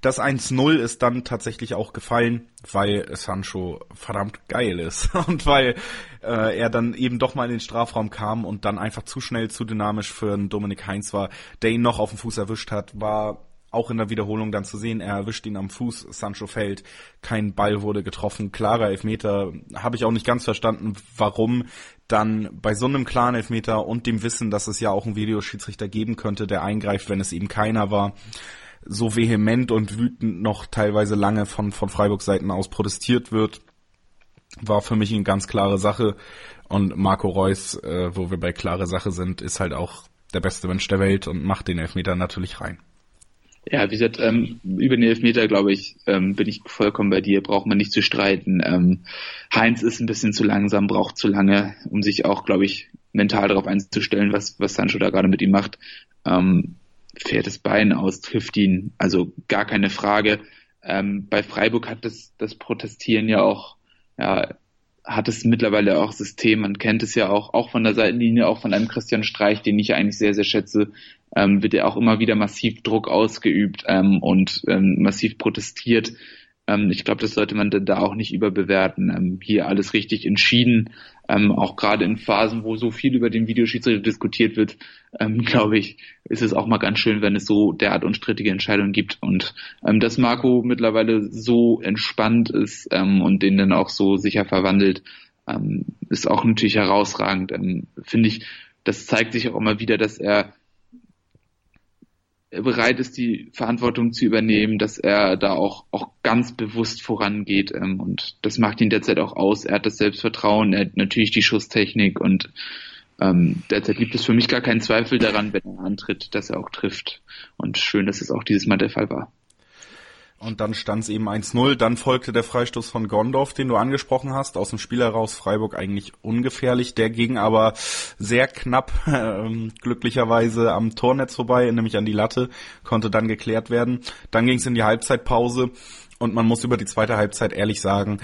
Das 1-0 ist dann tatsächlich auch gefallen, weil Sancho verdammt geil ist und weil äh, er dann eben doch mal in den Strafraum kam und dann einfach zu schnell, zu dynamisch für einen Dominik Heinz war, der ihn noch auf dem Fuß erwischt hat, war auch in der Wiederholung dann zu sehen, er erwischt ihn am Fuß, Sancho fällt, kein Ball wurde getroffen, klarer Elfmeter, habe ich auch nicht ganz verstanden, warum dann bei so einem klaren Elfmeter und dem Wissen, dass es ja auch einen Videoschiedsrichter geben könnte, der eingreift, wenn es eben keiner war, so vehement und wütend noch teilweise lange von, von Freiburg Seiten aus protestiert wird, war für mich eine ganz klare Sache. Und Marco Reus, äh, wo wir bei klare Sache sind, ist halt auch der beste Mensch der Welt und macht den Elfmeter natürlich rein. Ja, wie gesagt, ähm, über den Elfmeter, glaube ich, ähm, bin ich vollkommen bei dir, braucht man nicht zu streiten. Ähm, Heinz ist ein bisschen zu langsam, braucht zu lange, um sich auch, glaube ich, mental darauf einzustellen, was, was Sancho da gerade mit ihm macht. Ähm, fährt das Bein aus, trifft ihn, also gar keine Frage. Ähm, bei Freiburg hat das, das Protestieren ja auch, ja, hat es mittlerweile auch System, man kennt es ja auch, auch von der Seitenlinie, auch von einem Christian Streich, den ich eigentlich sehr, sehr schätze, ähm, wird ja auch immer wieder massiv Druck ausgeübt ähm, und ähm, massiv protestiert. Ähm, ich glaube, das sollte man da auch nicht überbewerten. Ähm, hier alles richtig entschieden. Ähm, auch gerade in Phasen, wo so viel über den Videoschiedsrichter diskutiert wird, ähm, glaube ich, ist es auch mal ganz schön, wenn es so derart unstrittige Entscheidungen gibt. Und ähm, dass Marco mittlerweile so entspannt ist ähm, und den dann auch so sicher verwandelt, ähm, ist auch natürlich herausragend. Ähm, Finde ich, das zeigt sich auch immer wieder, dass er bereit ist, die Verantwortung zu übernehmen, dass er da auch, auch ganz bewusst vorangeht. Ähm, und das macht ihn derzeit auch aus. Er hat das Selbstvertrauen, er hat natürlich die Schusstechnik und ähm, derzeit gibt es für mich gar keinen Zweifel daran, wenn er antritt, dass er auch trifft. Und schön, dass es auch dieses Mal der Fall war. Und dann stand es eben 1-0. Dann folgte der Freistoß von Gondorf, den du angesprochen hast. Aus dem Spiel heraus Freiburg eigentlich ungefährlich. Der ging aber sehr knapp, äh, glücklicherweise am Tornetz vorbei, nämlich an die Latte, konnte dann geklärt werden. Dann ging es in die Halbzeitpause. Und man muss über die zweite Halbzeit ehrlich sagen,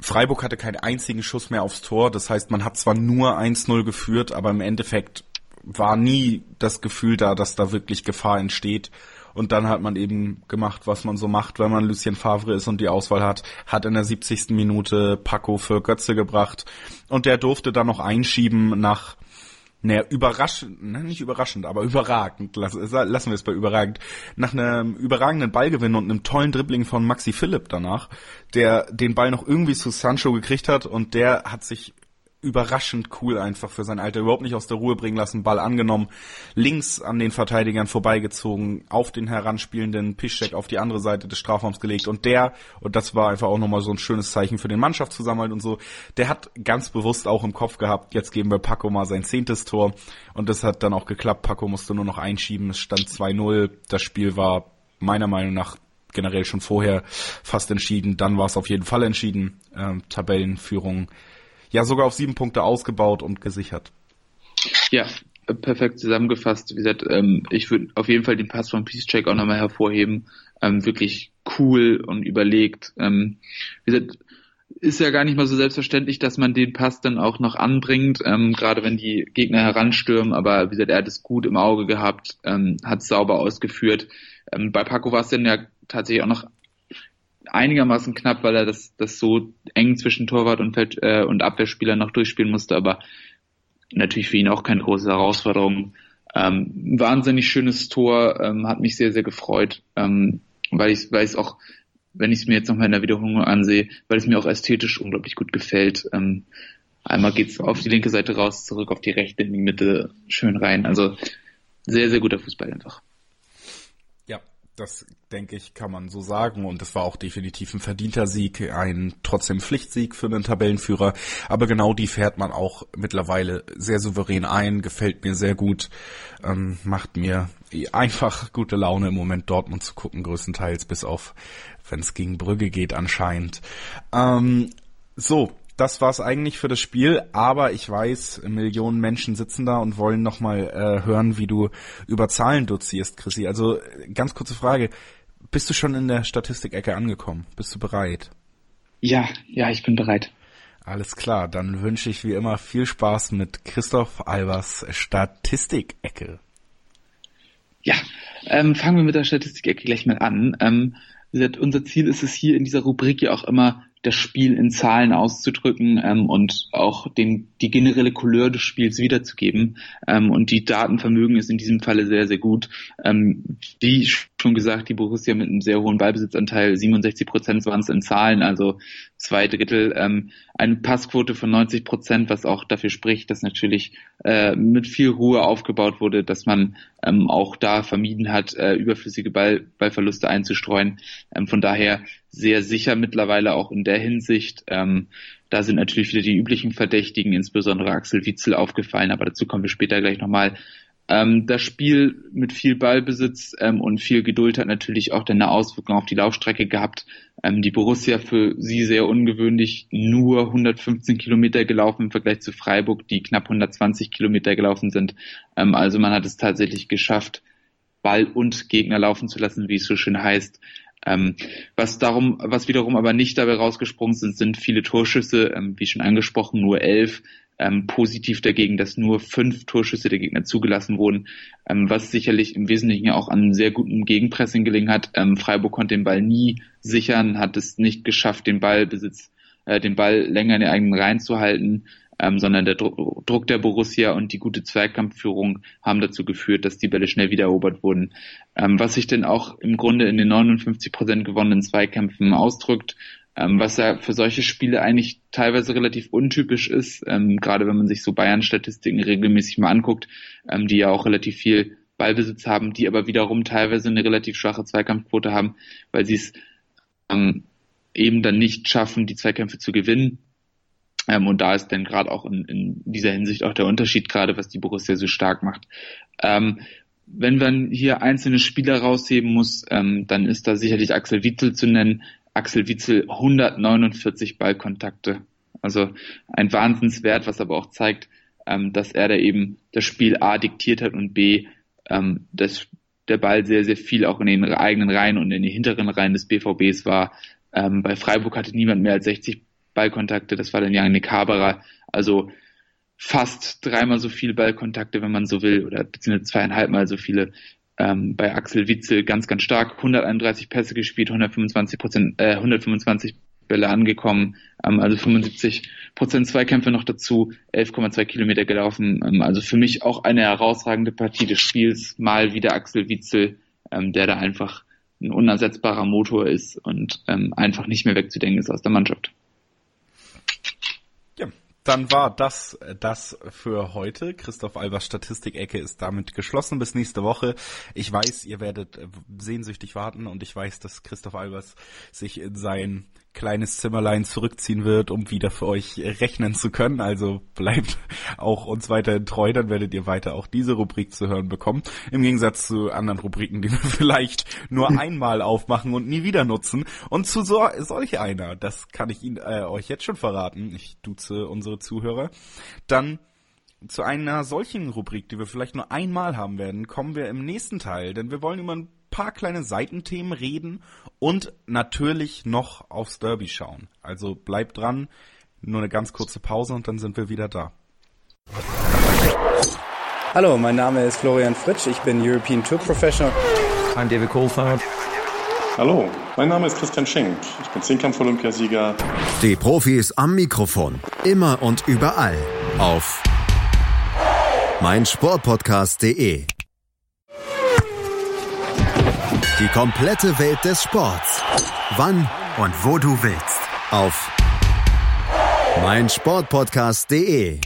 Freiburg hatte keinen einzigen Schuss mehr aufs Tor. Das heißt, man hat zwar nur 1-0 geführt, aber im Endeffekt war nie das Gefühl da, dass da wirklich Gefahr entsteht. Und dann hat man eben gemacht, was man so macht, wenn man Lucien Favre ist und die Auswahl hat. Hat in der 70. Minute Paco für Götze gebracht. Und der durfte dann noch einschieben nach naja, überraschend, ne, nicht überraschend, aber überragend, lassen, lassen wir es bei überragend, nach einem überragenden Ballgewinn und einem tollen Dribbling von Maxi Philipp danach, der den Ball noch irgendwie zu Sancho gekriegt hat und der hat sich überraschend cool einfach für sein Alter. Überhaupt nicht aus der Ruhe bringen lassen, Ball angenommen, links an den Verteidigern vorbeigezogen, auf den heranspielenden Piszczek auf die andere Seite des Strafraums gelegt. Und der, und das war einfach auch nochmal so ein schönes Zeichen für den Mannschaftszusammenhalt und so, der hat ganz bewusst auch im Kopf gehabt, jetzt geben wir Paco mal sein zehntes Tor. Und das hat dann auch geklappt. Paco musste nur noch einschieben, es stand 2-0, das Spiel war meiner Meinung nach generell schon vorher fast entschieden, dann war es auf jeden Fall entschieden, ähm, Tabellenführung ja sogar auf sieben Punkte ausgebaut und gesichert. Ja, perfekt zusammengefasst. Wie gesagt, ähm, ich würde auf jeden Fall den Pass von Peacecheck auch nochmal hervorheben. Ähm, wirklich cool und überlegt. Ähm, wie gesagt, ist ja gar nicht mal so selbstverständlich, dass man den Pass dann auch noch anbringt, ähm, gerade wenn die Gegner heranstürmen. Aber wie gesagt, er hat es gut im Auge gehabt, ähm, hat es sauber ausgeführt. Ähm, bei Paco war es dann ja tatsächlich auch noch einigermaßen knapp, weil er das, das so eng zwischen Torwart und, Feld, äh, und Abwehrspieler noch durchspielen musste, aber natürlich für ihn auch keine große Herausforderung. Ähm, wahnsinnig schönes Tor, ähm, hat mich sehr, sehr gefreut, ähm, weil ich ich auch, wenn ich es mir jetzt nochmal in der Wiederholung ansehe, weil es mir auch ästhetisch unglaublich gut gefällt. Ähm, einmal geht's auf die linke Seite raus, zurück auf die rechte, in die Mitte, schön rein. Also sehr, sehr guter Fußball einfach. Das denke ich, kann man so sagen. Und es war auch definitiv ein verdienter Sieg, ein trotzdem Pflichtsieg für einen Tabellenführer. Aber genau die fährt man auch mittlerweile sehr souverän ein, gefällt mir sehr gut, ähm, macht mir einfach gute Laune im Moment Dortmund zu gucken, größtenteils, bis auf, wenn es gegen Brügge geht anscheinend. Ähm, so, das war's eigentlich für das Spiel, aber ich weiß, Millionen Menschen sitzen da und wollen nochmal äh, hören, wie du über Zahlen dozierst, Chrissy. Also ganz kurze Frage, bist du schon in der Statistikecke angekommen? Bist du bereit? Ja, ja, ich bin bereit. Alles klar, dann wünsche ich wie immer viel Spaß mit Christoph Albers Statistikecke. Ja, ähm, fangen wir mit der Statistikecke gleich mal an. Ähm, unser Ziel ist es hier in dieser Rubrik ja auch immer, das Spiel in Zahlen auszudrücken ähm, und auch den, die generelle Couleur des Spiels wiederzugeben. Ähm, und die Datenvermögen ist in diesem Falle sehr, sehr gut. Ähm, wie schon gesagt, die Borussia mit einem sehr hohen Ballbesitzanteil, 67 Prozent waren es in Zahlen, also zwei Drittel, ähm, eine Passquote von 90 Prozent, was auch dafür spricht, dass natürlich äh, mit viel Ruhe aufgebaut wurde, dass man ähm, auch da vermieden hat, äh, überflüssige Ball, Ballverluste einzustreuen. Ähm, von daher sehr sicher mittlerweile auch in der Hinsicht. Ähm, da sind natürlich wieder die üblichen Verdächtigen, insbesondere Axel Witzel aufgefallen, aber dazu kommen wir später gleich nochmal. Ähm, das Spiel mit viel Ballbesitz ähm, und viel Geduld hat natürlich auch dann eine Auswirkung auf die Laufstrecke gehabt. Ähm, die Borussia für sie sehr ungewöhnlich nur 115 Kilometer gelaufen im Vergleich zu Freiburg, die knapp 120 Kilometer gelaufen sind. Ähm, also man hat es tatsächlich geschafft, Ball und Gegner laufen zu lassen, wie es so schön heißt. Ähm, was darum, was wiederum aber nicht dabei rausgesprungen sind, sind viele Torschüsse, ähm, wie schon angesprochen, nur elf. Ähm, positiv dagegen, dass nur fünf Torschüsse der Gegner zugelassen wurden, ähm, was sicherlich im Wesentlichen auch an sehr gutem Gegenpressing gelingen hat. Ähm, Freiburg konnte den Ball nie sichern, hat es nicht geschafft, den Ballbesitz, äh, den Ball länger in den eigenen Reihen zu halten ähm, sondern der Dru Druck der Borussia und die gute Zweikampfführung haben dazu geführt, dass die Bälle schnell wieder erobert wurden. Ähm, was sich denn auch im Grunde in den 59 Prozent gewonnenen Zweikämpfen ausdrückt, ähm, was ja für solche Spiele eigentlich teilweise relativ untypisch ist, ähm, gerade wenn man sich so Bayern-Statistiken regelmäßig mal anguckt, ähm, die ja auch relativ viel Ballbesitz haben, die aber wiederum teilweise eine relativ schwache Zweikampfquote haben, weil sie es ähm, eben dann nicht schaffen, die Zweikämpfe zu gewinnen. Ähm, und da ist dann gerade auch in, in, dieser Hinsicht auch der Unterschied, gerade was die Borussia so stark macht. Ähm, wenn man hier einzelne Spieler rausheben muss, ähm, dann ist da sicherlich Axel Witzel zu nennen. Axel Witzel 149 Ballkontakte. Also ein Wahnsinnswert, was aber auch zeigt, ähm, dass er da eben das Spiel A diktiert hat und B, ähm, dass der Ball sehr, sehr viel auch in den eigenen Reihen und in den hinteren Reihen des BVBs war. Ähm, bei Freiburg hatte niemand mehr als 60 Ballkontakte, das war dann Janik Haberer. Also fast dreimal so viele Ballkontakte, wenn man so will, oder beziehungsweise zweieinhalbmal so viele. Ähm, bei Axel Witzel ganz, ganz stark, 131 Pässe gespielt, 125 Prozent, äh, 125 Bälle angekommen, ähm, also 75 Prozent Zweikämpfe noch dazu, 11,2 Kilometer gelaufen. Ähm, also für mich auch eine herausragende Partie des Spiels. Mal wieder Axel Witzel, ähm, der da einfach ein unersetzbarer Motor ist und ähm, einfach nicht mehr wegzudenken ist aus der Mannschaft dann war das äh, das für heute. Christoph Albers Statistikecke ist damit geschlossen bis nächste Woche. Ich weiß, ihr werdet äh, sehnsüchtig warten und ich weiß, dass Christoph Albers sich in sein kleines Zimmerlein zurückziehen wird, um wieder für euch rechnen zu können. Also bleibt auch uns weiterhin treu, dann werdet ihr weiter auch diese Rubrik zu hören bekommen. Im Gegensatz zu anderen Rubriken, die wir vielleicht nur einmal aufmachen und nie wieder nutzen. Und zu so, solch einer, das kann ich Ihnen äh, euch jetzt schon verraten, ich duze unsere Zuhörer, dann zu einer solchen Rubrik, die wir vielleicht nur einmal haben werden, kommen wir im nächsten Teil, denn wir wollen über ein paar kleine Seitenthemen reden und natürlich noch aufs Derby schauen. Also bleibt dran, nur eine ganz kurze Pause und dann sind wir wieder da. Hallo, mein Name ist Florian Fritsch, ich bin European Tour Professional. I'm David Coulthard. Hallo, mein Name ist Christian Schenk, ich bin Zehnkampf-Olympiasieger. Die Profis am Mikrofon, immer und überall auf meinsportpodcast.de die komplette Welt des Sports. Wann und wo du willst. Auf meinsportpodcast.de.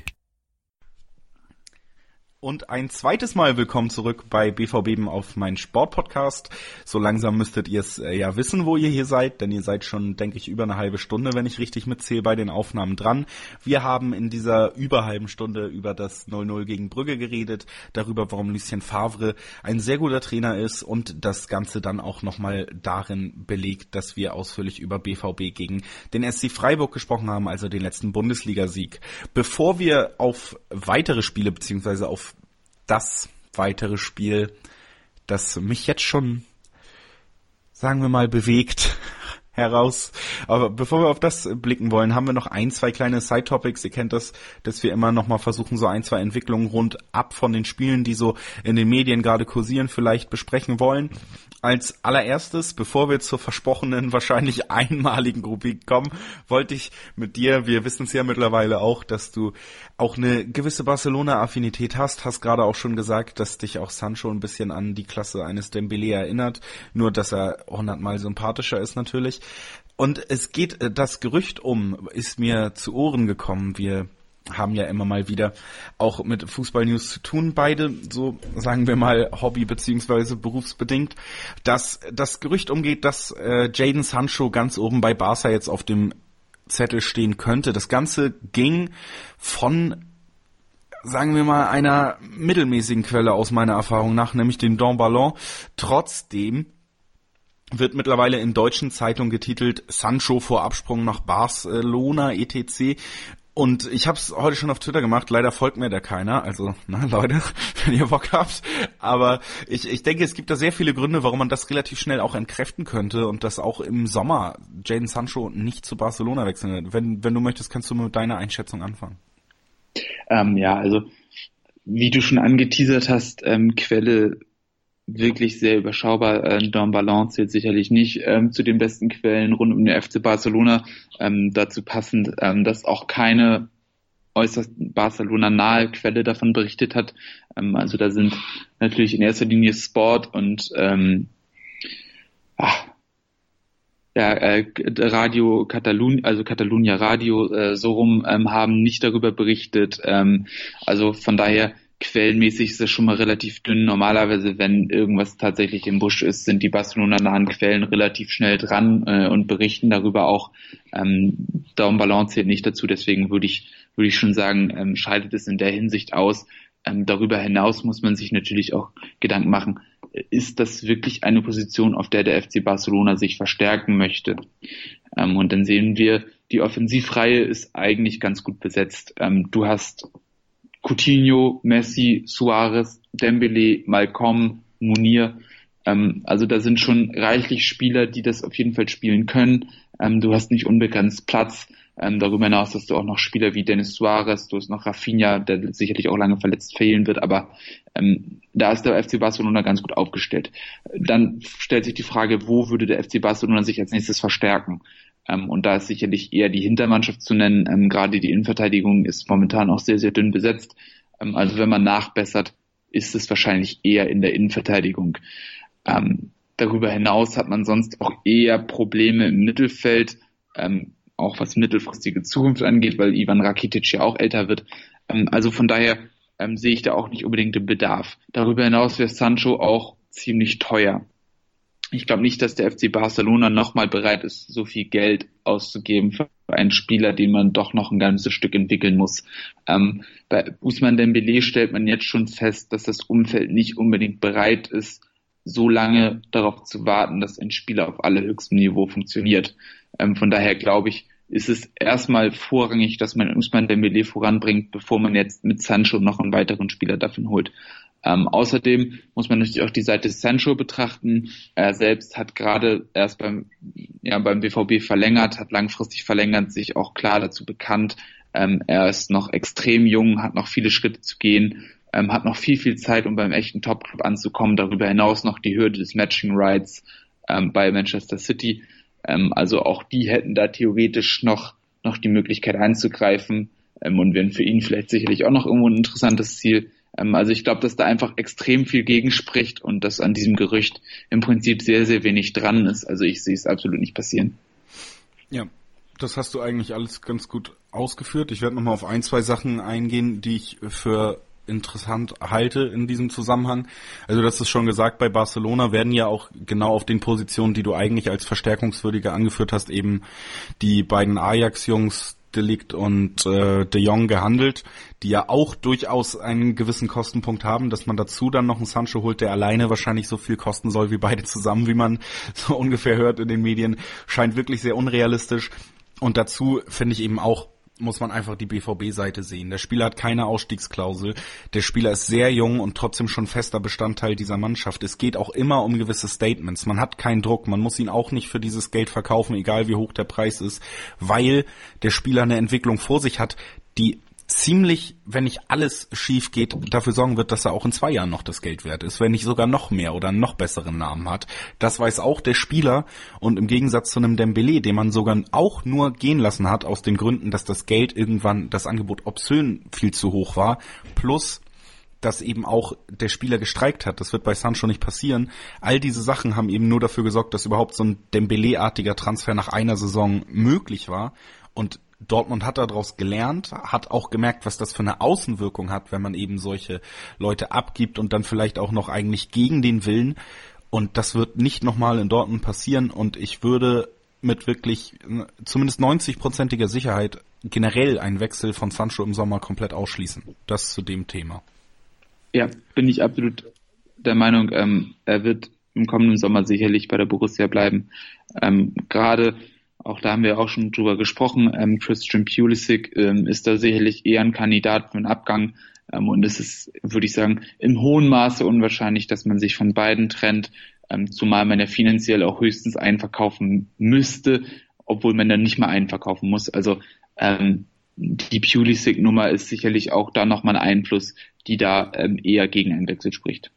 Und ein zweites Mal willkommen zurück bei BVB auf meinen Sportpodcast. So langsam müsstet ihr es äh, ja wissen, wo ihr hier seid, denn ihr seid schon, denke ich, über eine halbe Stunde, wenn ich richtig mitzähle, bei den Aufnahmen dran. Wir haben in dieser überhalben Stunde über das 0-0 gegen Brügge geredet, darüber, warum Lucien Favre ein sehr guter Trainer ist und das Ganze dann auch nochmal darin belegt, dass wir ausführlich über BVB gegen den SC Freiburg gesprochen haben, also den letzten Bundesligasieg. Bevor wir auf weitere Spiele beziehungsweise auf das weitere Spiel, das mich jetzt schon, sagen wir mal, bewegt heraus. Aber bevor wir auf das blicken wollen, haben wir noch ein, zwei kleine Side-Topics. Ihr kennt das, dass wir immer noch mal versuchen, so ein, zwei Entwicklungen rund ab von den Spielen, die so in den Medien gerade kursieren, vielleicht besprechen wollen. Als allererstes, bevor wir zur versprochenen, wahrscheinlich einmaligen Rubrik kommen, wollte ich mit dir, wir wissen es ja mittlerweile auch, dass du auch eine gewisse Barcelona-Affinität hast, hast gerade auch schon gesagt, dass dich auch Sancho ein bisschen an die Klasse eines Dembele erinnert, nur dass er hundertmal sympathischer ist natürlich. Und es geht, äh, das Gerücht um, ist mir zu Ohren gekommen, wir haben ja immer mal wieder auch mit Fußball-News zu tun, beide, so sagen wir mal Hobby- beziehungsweise berufsbedingt, dass das Gerücht umgeht, dass äh, Jaden Sancho ganz oben bei Barca jetzt auf dem Zettel stehen könnte. Das Ganze ging von sagen wir mal, einer mittelmäßigen Quelle aus meiner Erfahrung nach, nämlich dem Don Ballon. Trotzdem wird mittlerweile in deutschen Zeitungen getitelt Sancho vor Absprung nach Barcelona etc. Und ich habe es heute schon auf Twitter gemacht. Leider folgt mir da keiner. Also, na Leute, wenn ihr Bock habt. Aber ich, ich denke, es gibt da sehr viele Gründe, warum man das relativ schnell auch entkräften könnte und dass auch im Sommer Jaden Sancho nicht zu Barcelona wechseln wird. Wenn, wenn du möchtest, kannst du mit deiner Einschätzung anfangen. Ähm, ja, also wie du schon angeteasert hast, ähm, Quelle wirklich sehr überschaubar. Äh, Don Ballon zählt sicherlich nicht ähm, zu den besten Quellen rund um den FC Barcelona. Ähm, dazu passend, ähm, dass auch keine äußerst Barcelona-nahe Quelle davon berichtet hat. Ähm, also da sind natürlich in erster Linie Sport und ähm, ach, ja, äh, Radio Katalun, also Catalunya Radio, äh, so rum ähm, haben nicht darüber berichtet. Ähm, also von daher quellenmäßig ist das schon mal relativ dünn. Normalerweise, wenn irgendwas tatsächlich im Busch ist, sind die Barcelona-nahen Quellen relativ schnell dran äh, und berichten darüber auch. Ähm, Daumen Balance zählt nicht dazu, deswegen würde ich, würde ich schon sagen, ähm, scheidet es in der Hinsicht aus. Ähm, darüber hinaus muss man sich natürlich auch Gedanken machen, ist das wirklich eine Position, auf der der FC Barcelona sich verstärken möchte? Ähm, und dann sehen wir, die Offensivreihe ist eigentlich ganz gut besetzt. Ähm, du hast Coutinho, Messi, Suarez, Dembele, Malcolm, Munir. Ähm, also da sind schon reichlich Spieler, die das auf jeden Fall spielen können. Ähm, du hast nicht unbegrenzt Platz. Ähm, darüber hinaus hast du auch noch Spieler wie Dennis Suarez, du hast noch Rafinha, der sicherlich auch lange verletzt fehlen wird, aber ähm, da ist der FC Barcelona ganz gut aufgestellt. Dann stellt sich die Frage, wo würde der FC Barcelona sich als nächstes verstärken? Ähm, und da ist sicherlich eher die Hintermannschaft zu nennen. Ähm, gerade die Innenverteidigung ist momentan auch sehr, sehr dünn besetzt. Ähm, also wenn man nachbessert, ist es wahrscheinlich eher in der Innenverteidigung. Ähm, darüber hinaus hat man sonst auch eher Probleme im Mittelfeld. Ähm, auch was mittelfristige Zukunft angeht, weil Ivan Rakitic ja auch älter wird. Ähm, also von daher sehe ich da auch nicht unbedingt den Bedarf. Darüber hinaus wäre Sancho auch ziemlich teuer. Ich glaube nicht, dass der FC Barcelona nochmal bereit ist, so viel Geld auszugeben für einen Spieler, den man doch noch ein ganzes Stück entwickeln muss. Ähm, bei Usman Dembele stellt man jetzt schon fest, dass das Umfeld nicht unbedingt bereit ist, so lange darauf zu warten, dass ein Spieler auf allerhöchstem Niveau funktioniert. Ähm, von daher glaube ich, ist es erstmal vorrangig, dass man Usman Dembele voranbringt, bevor man jetzt mit Sancho noch einen weiteren Spieler davon holt. Ähm, außerdem muss man natürlich auch die Seite Sancho betrachten. Er selbst hat gerade erst beim, ja, beim BVB verlängert, hat langfristig verlängert, sich auch klar dazu bekannt. Ähm, er ist noch extrem jung, hat noch viele Schritte zu gehen, ähm, hat noch viel, viel Zeit, um beim echten Top-Club anzukommen. Darüber hinaus noch die Hürde des Matching Rights ähm, bei Manchester City. Ähm, also auch die hätten da theoretisch noch, noch die Möglichkeit einzugreifen ähm, und wären für ihn vielleicht sicherlich auch noch irgendwo ein interessantes Ziel. Ähm, also ich glaube, dass da einfach extrem viel gegenspricht und dass an diesem Gerücht im Prinzip sehr, sehr wenig dran ist. Also ich sehe es absolut nicht passieren. Ja, das hast du eigentlich alles ganz gut ausgeführt. Ich werde nochmal auf ein, zwei Sachen eingehen, die ich für interessant halte in diesem Zusammenhang. Also das ist schon gesagt, bei Barcelona werden ja auch genau auf den Positionen, die du eigentlich als verstärkungswürdige angeführt hast, eben die beiden Ajax-Jungs Delikt und äh, De Jong gehandelt, die ja auch durchaus einen gewissen Kostenpunkt haben, dass man dazu dann noch einen Sancho holt, der alleine wahrscheinlich so viel kosten soll wie beide zusammen, wie man so ungefähr hört in den Medien, scheint wirklich sehr unrealistisch. Und dazu finde ich eben auch muss man einfach die BVB-Seite sehen. Der Spieler hat keine Ausstiegsklausel. Der Spieler ist sehr jung und trotzdem schon fester Bestandteil dieser Mannschaft. Es geht auch immer um gewisse Statements. Man hat keinen Druck. Man muss ihn auch nicht für dieses Geld verkaufen, egal wie hoch der Preis ist, weil der Spieler eine Entwicklung vor sich hat, die ziemlich, wenn nicht alles schief geht, dafür sorgen wird, dass er auch in zwei Jahren noch das Geld wert ist, wenn nicht sogar noch mehr oder einen noch besseren Namen hat. Das weiß auch der Spieler und im Gegensatz zu einem Dembele, den man sogar auch nur gehen lassen hat aus den Gründen, dass das Geld irgendwann, das Angebot obszön viel zu hoch war, plus dass eben auch der Spieler gestreikt hat. Das wird bei Sancho nicht passieren. All diese Sachen haben eben nur dafür gesorgt, dass überhaupt so ein Dembele-artiger Transfer nach einer Saison möglich war. Und Dortmund hat daraus gelernt, hat auch gemerkt, was das für eine Außenwirkung hat, wenn man eben solche Leute abgibt und dann vielleicht auch noch eigentlich gegen den Willen. Und das wird nicht nochmal in Dortmund passieren. Und ich würde mit wirklich zumindest 90-prozentiger Sicherheit generell einen Wechsel von Sancho im Sommer komplett ausschließen. Das zu dem Thema. Ja, bin ich absolut der Meinung, ähm, er wird im kommenden Sommer sicherlich bei der Borussia bleiben. Ähm, Gerade auch da haben wir auch schon drüber gesprochen. Ähm, Christian Pulisic ähm, ist da sicherlich eher ein Kandidat für einen Abgang. Ähm, und es ist, würde ich sagen, im hohen Maße unwahrscheinlich, dass man sich von beiden trennt, ähm, zumal man ja finanziell auch höchstens einen verkaufen müsste, obwohl man dann nicht mal einen verkaufen muss. Also ähm, die Pulisic-Nummer ist sicherlich auch da nochmal ein Einfluss, die da ähm, eher gegen einen Wechsel spricht.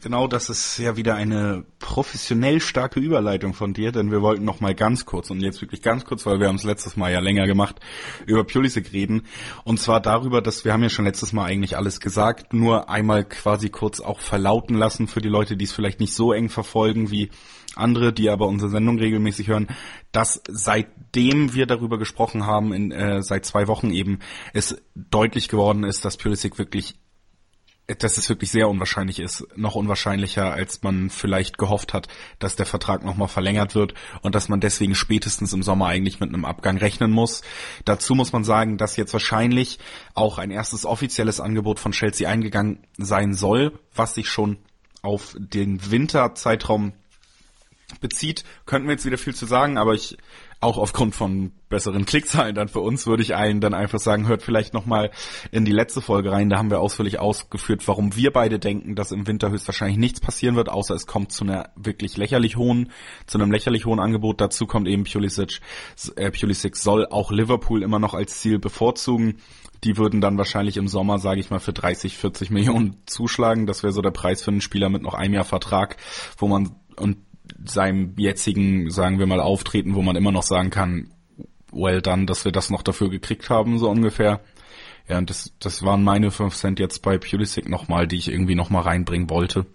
Genau das ist ja wieder eine professionell starke Überleitung von dir, denn wir wollten noch mal ganz kurz und jetzt wirklich ganz kurz, weil wir haben es letztes Mal ja länger gemacht, über Pulisic reden. Und zwar darüber, dass wir haben ja schon letztes Mal eigentlich alles gesagt, nur einmal quasi kurz auch verlauten lassen für die Leute, die es vielleicht nicht so eng verfolgen wie andere, die aber unsere Sendung regelmäßig hören, dass seitdem wir darüber gesprochen haben, in, äh, seit zwei Wochen eben, es deutlich geworden ist, dass Pulisic wirklich dass es wirklich sehr unwahrscheinlich ist, noch unwahrscheinlicher, als man vielleicht gehofft hat, dass der Vertrag nochmal verlängert wird und dass man deswegen spätestens im Sommer eigentlich mit einem Abgang rechnen muss. Dazu muss man sagen, dass jetzt wahrscheinlich auch ein erstes offizielles Angebot von Chelsea eingegangen sein soll, was sich schon auf den Winterzeitraum bezieht. Könnten wir jetzt wieder viel zu sagen, aber ich auch aufgrund von besseren Klickzahlen dann für uns würde ich allen dann einfach sagen, hört vielleicht nochmal in die letzte Folge rein. Da haben wir ausführlich ausgeführt, warum wir beide denken, dass im Winter höchstwahrscheinlich nichts passieren wird, außer es kommt zu einer wirklich lächerlich hohen, zu einem lächerlich hohen Angebot. Dazu kommt eben Pulisic, äh, Pulisic soll auch Liverpool immer noch als Ziel bevorzugen. Die würden dann wahrscheinlich im Sommer, sage ich mal, für 30, 40 Millionen zuschlagen. Das wäre so der Preis für einen Spieler mit noch einem Jahr Vertrag, wo man und seinem jetzigen, sagen wir mal, Auftreten, wo man immer noch sagen kann, well done, dass wir das noch dafür gekriegt haben, so ungefähr. Ja, und das, das waren meine 5 Cent jetzt bei Pulisic nochmal, die ich irgendwie nochmal reinbringen wollte.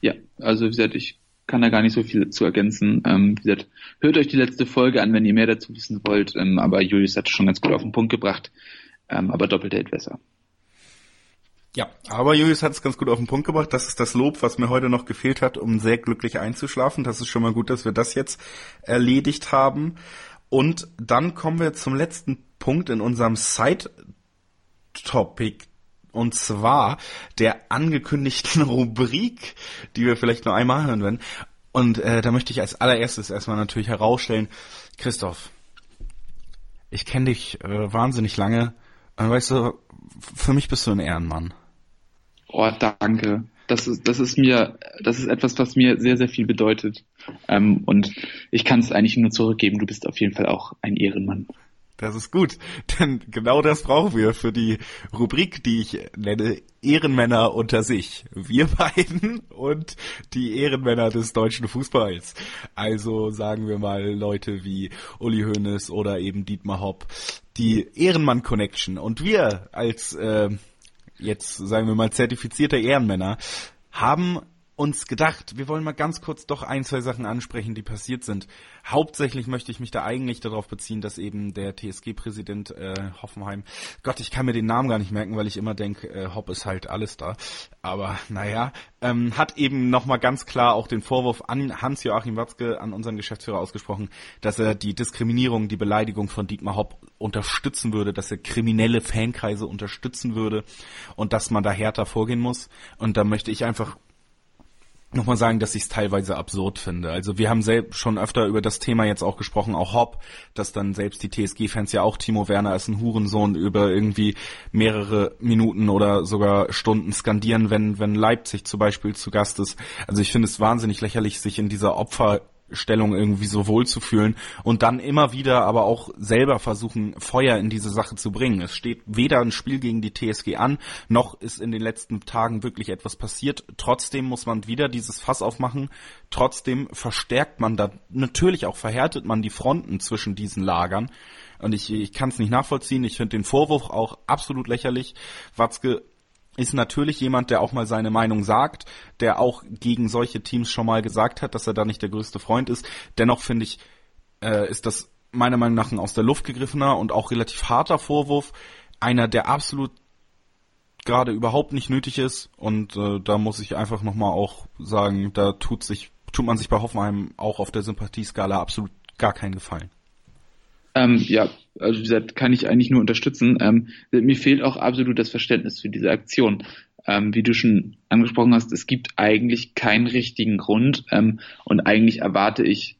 Ja, also wie gesagt, ich kann da gar nicht so viel zu ergänzen. Ähm, wie gesagt, hört euch die letzte Folge an, wenn ihr mehr dazu wissen wollt. Ähm, aber Julius hat schon ganz gut auf den Punkt gebracht. Ähm, aber doppelt hält besser. Ja, aber Julius hat es ganz gut auf den Punkt gebracht. Das ist das Lob, was mir heute noch gefehlt hat, um sehr glücklich einzuschlafen. Das ist schon mal gut, dass wir das jetzt erledigt haben. Und dann kommen wir zum letzten Punkt in unserem Side-Topic. Und zwar der angekündigten Rubrik, die wir vielleicht nur einmal hören werden. Und äh, da möchte ich als allererstes erstmal natürlich herausstellen, Christoph, ich kenne dich äh, wahnsinnig lange. Und weißt du, für mich bist du ein Ehrenmann. Oh, danke. Das ist, das ist mir, das ist etwas, was mir sehr, sehr viel bedeutet. Ähm, und ich kann es eigentlich nur zurückgeben. Du bist auf jeden Fall auch ein Ehrenmann. Das ist gut, denn genau das brauchen wir für die Rubrik, die ich nenne Ehrenmänner unter sich. Wir beiden und die Ehrenmänner des deutschen Fußballs. Also sagen wir mal Leute wie Uli Hoeneß oder eben Dietmar Hopp. Die Ehrenmann Connection. Und wir als äh, jetzt sagen wir mal zertifizierte Ehrenmänner, haben uns gedacht, wir wollen mal ganz kurz doch ein, zwei Sachen ansprechen, die passiert sind. Hauptsächlich möchte ich mich da eigentlich darauf beziehen, dass eben der TSG-Präsident äh, Hoffenheim, Gott, ich kann mir den Namen gar nicht merken, weil ich immer denke, äh, Hopp ist halt alles da. Aber naja, ähm, hat eben nochmal ganz klar auch den Vorwurf an Hans-Joachim Watzke, an unseren Geschäftsführer ausgesprochen, dass er die Diskriminierung, die Beleidigung von Dietmar Hopp unterstützen würde, dass er kriminelle Fankreise unterstützen würde und dass man da härter vorgehen muss. Und da möchte ich einfach nochmal sagen, dass ich es teilweise absurd finde. Also wir haben selbst schon öfter über das Thema jetzt auch gesprochen, auch Hopp, dass dann selbst die TSG-Fans ja auch Timo Werner ist ein Hurensohn über irgendwie mehrere Minuten oder sogar Stunden skandieren, wenn, wenn Leipzig zum Beispiel zu Gast ist. Also ich finde es wahnsinnig lächerlich, sich in dieser Opfer Stellung irgendwie so wohl zu fühlen und dann immer wieder aber auch selber versuchen, Feuer in diese Sache zu bringen. Es steht weder ein Spiel gegen die TSG an, noch ist in den letzten Tagen wirklich etwas passiert. Trotzdem muss man wieder dieses Fass aufmachen. Trotzdem verstärkt man da, natürlich auch verhärtet man die Fronten zwischen diesen Lagern. Und ich, ich kann es nicht nachvollziehen. Ich finde den Vorwurf auch absolut lächerlich. Watzke ist natürlich jemand, der auch mal seine Meinung sagt, der auch gegen solche Teams schon mal gesagt hat, dass er da nicht der größte Freund ist. Dennoch finde ich, äh, ist das meiner Meinung nach ein aus der Luft gegriffener und auch relativ harter Vorwurf. Einer, der absolut gerade überhaupt nicht nötig ist. Und äh, da muss ich einfach nochmal auch sagen, da tut sich, tut man sich bei Hoffenheim auch auf der Sympathieskala absolut gar keinen Gefallen. Ähm, ja, also wie gesagt, kann ich eigentlich nur unterstützen. Ähm, mir fehlt auch absolut das Verständnis für diese Aktion. Ähm, wie du schon angesprochen hast, es gibt eigentlich keinen richtigen Grund ähm, und eigentlich erwarte ich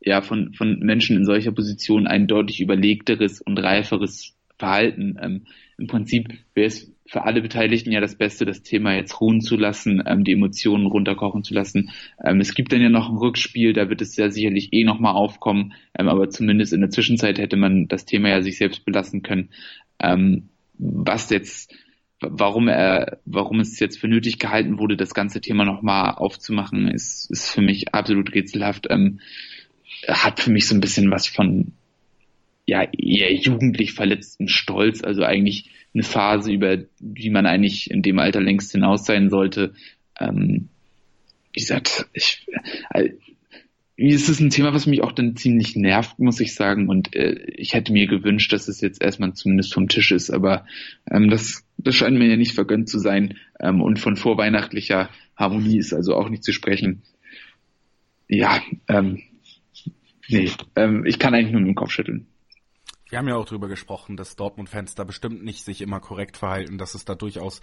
ja von, von Menschen in solcher Position ein deutlich überlegteres und reiferes Verhalten. Ähm, Im Prinzip wäre es für alle Beteiligten ja das Beste, das Thema jetzt ruhen zu lassen, ähm, die Emotionen runterkochen zu lassen. Ähm, es gibt dann ja noch ein Rückspiel, da wird es ja sicherlich eh nochmal aufkommen, ähm, aber zumindest in der Zwischenzeit hätte man das Thema ja sich selbst belassen können. Ähm, was jetzt, warum er, warum es jetzt für nötig gehalten wurde, das ganze Thema nochmal aufzumachen, ist, ist für mich absolut rätselhaft. Ähm, hat für mich so ein bisschen was von ja eher jugendlich verletzten Stolz, also eigentlich eine Phase, über die man eigentlich in dem Alter längst hinaus sein sollte. Ähm, wie gesagt, ich, äh, es ist ein Thema, was mich auch dann ziemlich nervt, muss ich sagen. Und äh, ich hätte mir gewünscht, dass es jetzt erstmal zumindest vom Tisch ist. Aber ähm, das, das scheint mir ja nicht vergönnt zu sein. Ähm, und von vorweihnachtlicher Harmonie ist also auch nicht zu sprechen. Ja, ähm, nee, ähm, ich kann eigentlich nur mit dem Kopf schütteln. Wir haben ja auch drüber gesprochen, dass Dortmund-Fans da bestimmt nicht sich immer korrekt verhalten, dass es da durchaus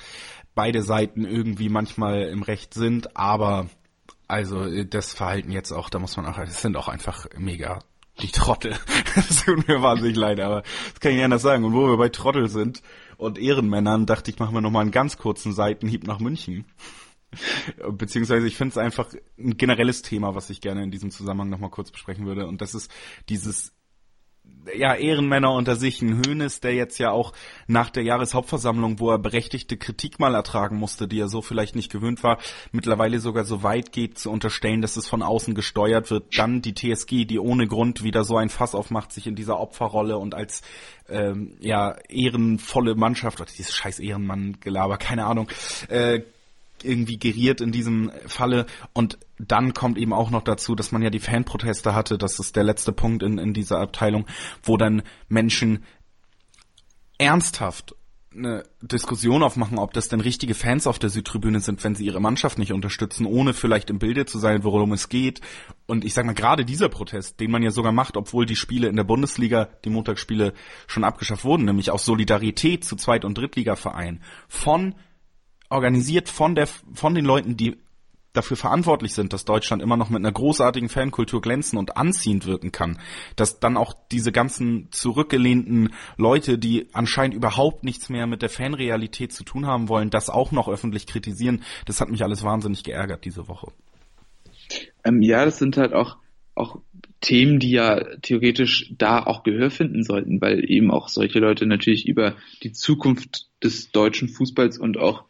beide Seiten irgendwie manchmal im Recht sind, aber also das Verhalten jetzt auch, da muss man auch, es sind auch einfach mega die Trottel. Das tut mir wahnsinnig leid, aber das kann ich nicht anders sagen. Und wo wir bei Trottel sind und Ehrenmännern, dachte ich, machen wir nochmal einen ganz kurzen Seitenhieb nach München. Beziehungsweise ich finde es einfach ein generelles Thema, was ich gerne in diesem Zusammenhang nochmal kurz besprechen würde. Und das ist dieses ja, Ehrenmänner unter sich. Ein Hönes, der jetzt ja auch nach der Jahreshauptversammlung, wo er berechtigte Kritik mal ertragen musste, die er so vielleicht nicht gewöhnt war, mittlerweile sogar so weit geht zu unterstellen, dass es von außen gesteuert wird. Dann die TSG, die ohne Grund wieder so ein Fass aufmacht, sich in dieser Opferrolle und als ähm, ja ehrenvolle Mannschaft, oder dieses scheiß Ehrenmann-Gelaber, keine Ahnung, äh, irgendwie geriert in diesem Falle. Und dann kommt eben auch noch dazu, dass man ja die Fanproteste hatte. Das ist der letzte Punkt in, in dieser Abteilung, wo dann Menschen ernsthaft eine Diskussion aufmachen, ob das denn richtige Fans auf der Südtribüne sind, wenn sie ihre Mannschaft nicht unterstützen, ohne vielleicht im Bilde zu sein, worum es geht. Und ich sag mal, gerade dieser Protest, den man ja sogar macht, obwohl die Spiele in der Bundesliga, die Montagsspiele schon abgeschafft wurden, nämlich aus Solidarität zu Zweit- und Drittligavereinen, von organisiert von der von den Leuten, die dafür verantwortlich sind, dass Deutschland immer noch mit einer großartigen Fankultur glänzen und anziehend wirken kann, dass dann auch diese ganzen zurückgelehnten Leute, die anscheinend überhaupt nichts mehr mit der Fanrealität zu tun haben wollen, das auch noch öffentlich kritisieren, das hat mich alles wahnsinnig geärgert diese Woche. Ähm, ja, das sind halt auch auch Themen, die ja theoretisch da auch Gehör finden sollten, weil eben auch solche Leute natürlich über die Zukunft des deutschen Fußballs und auch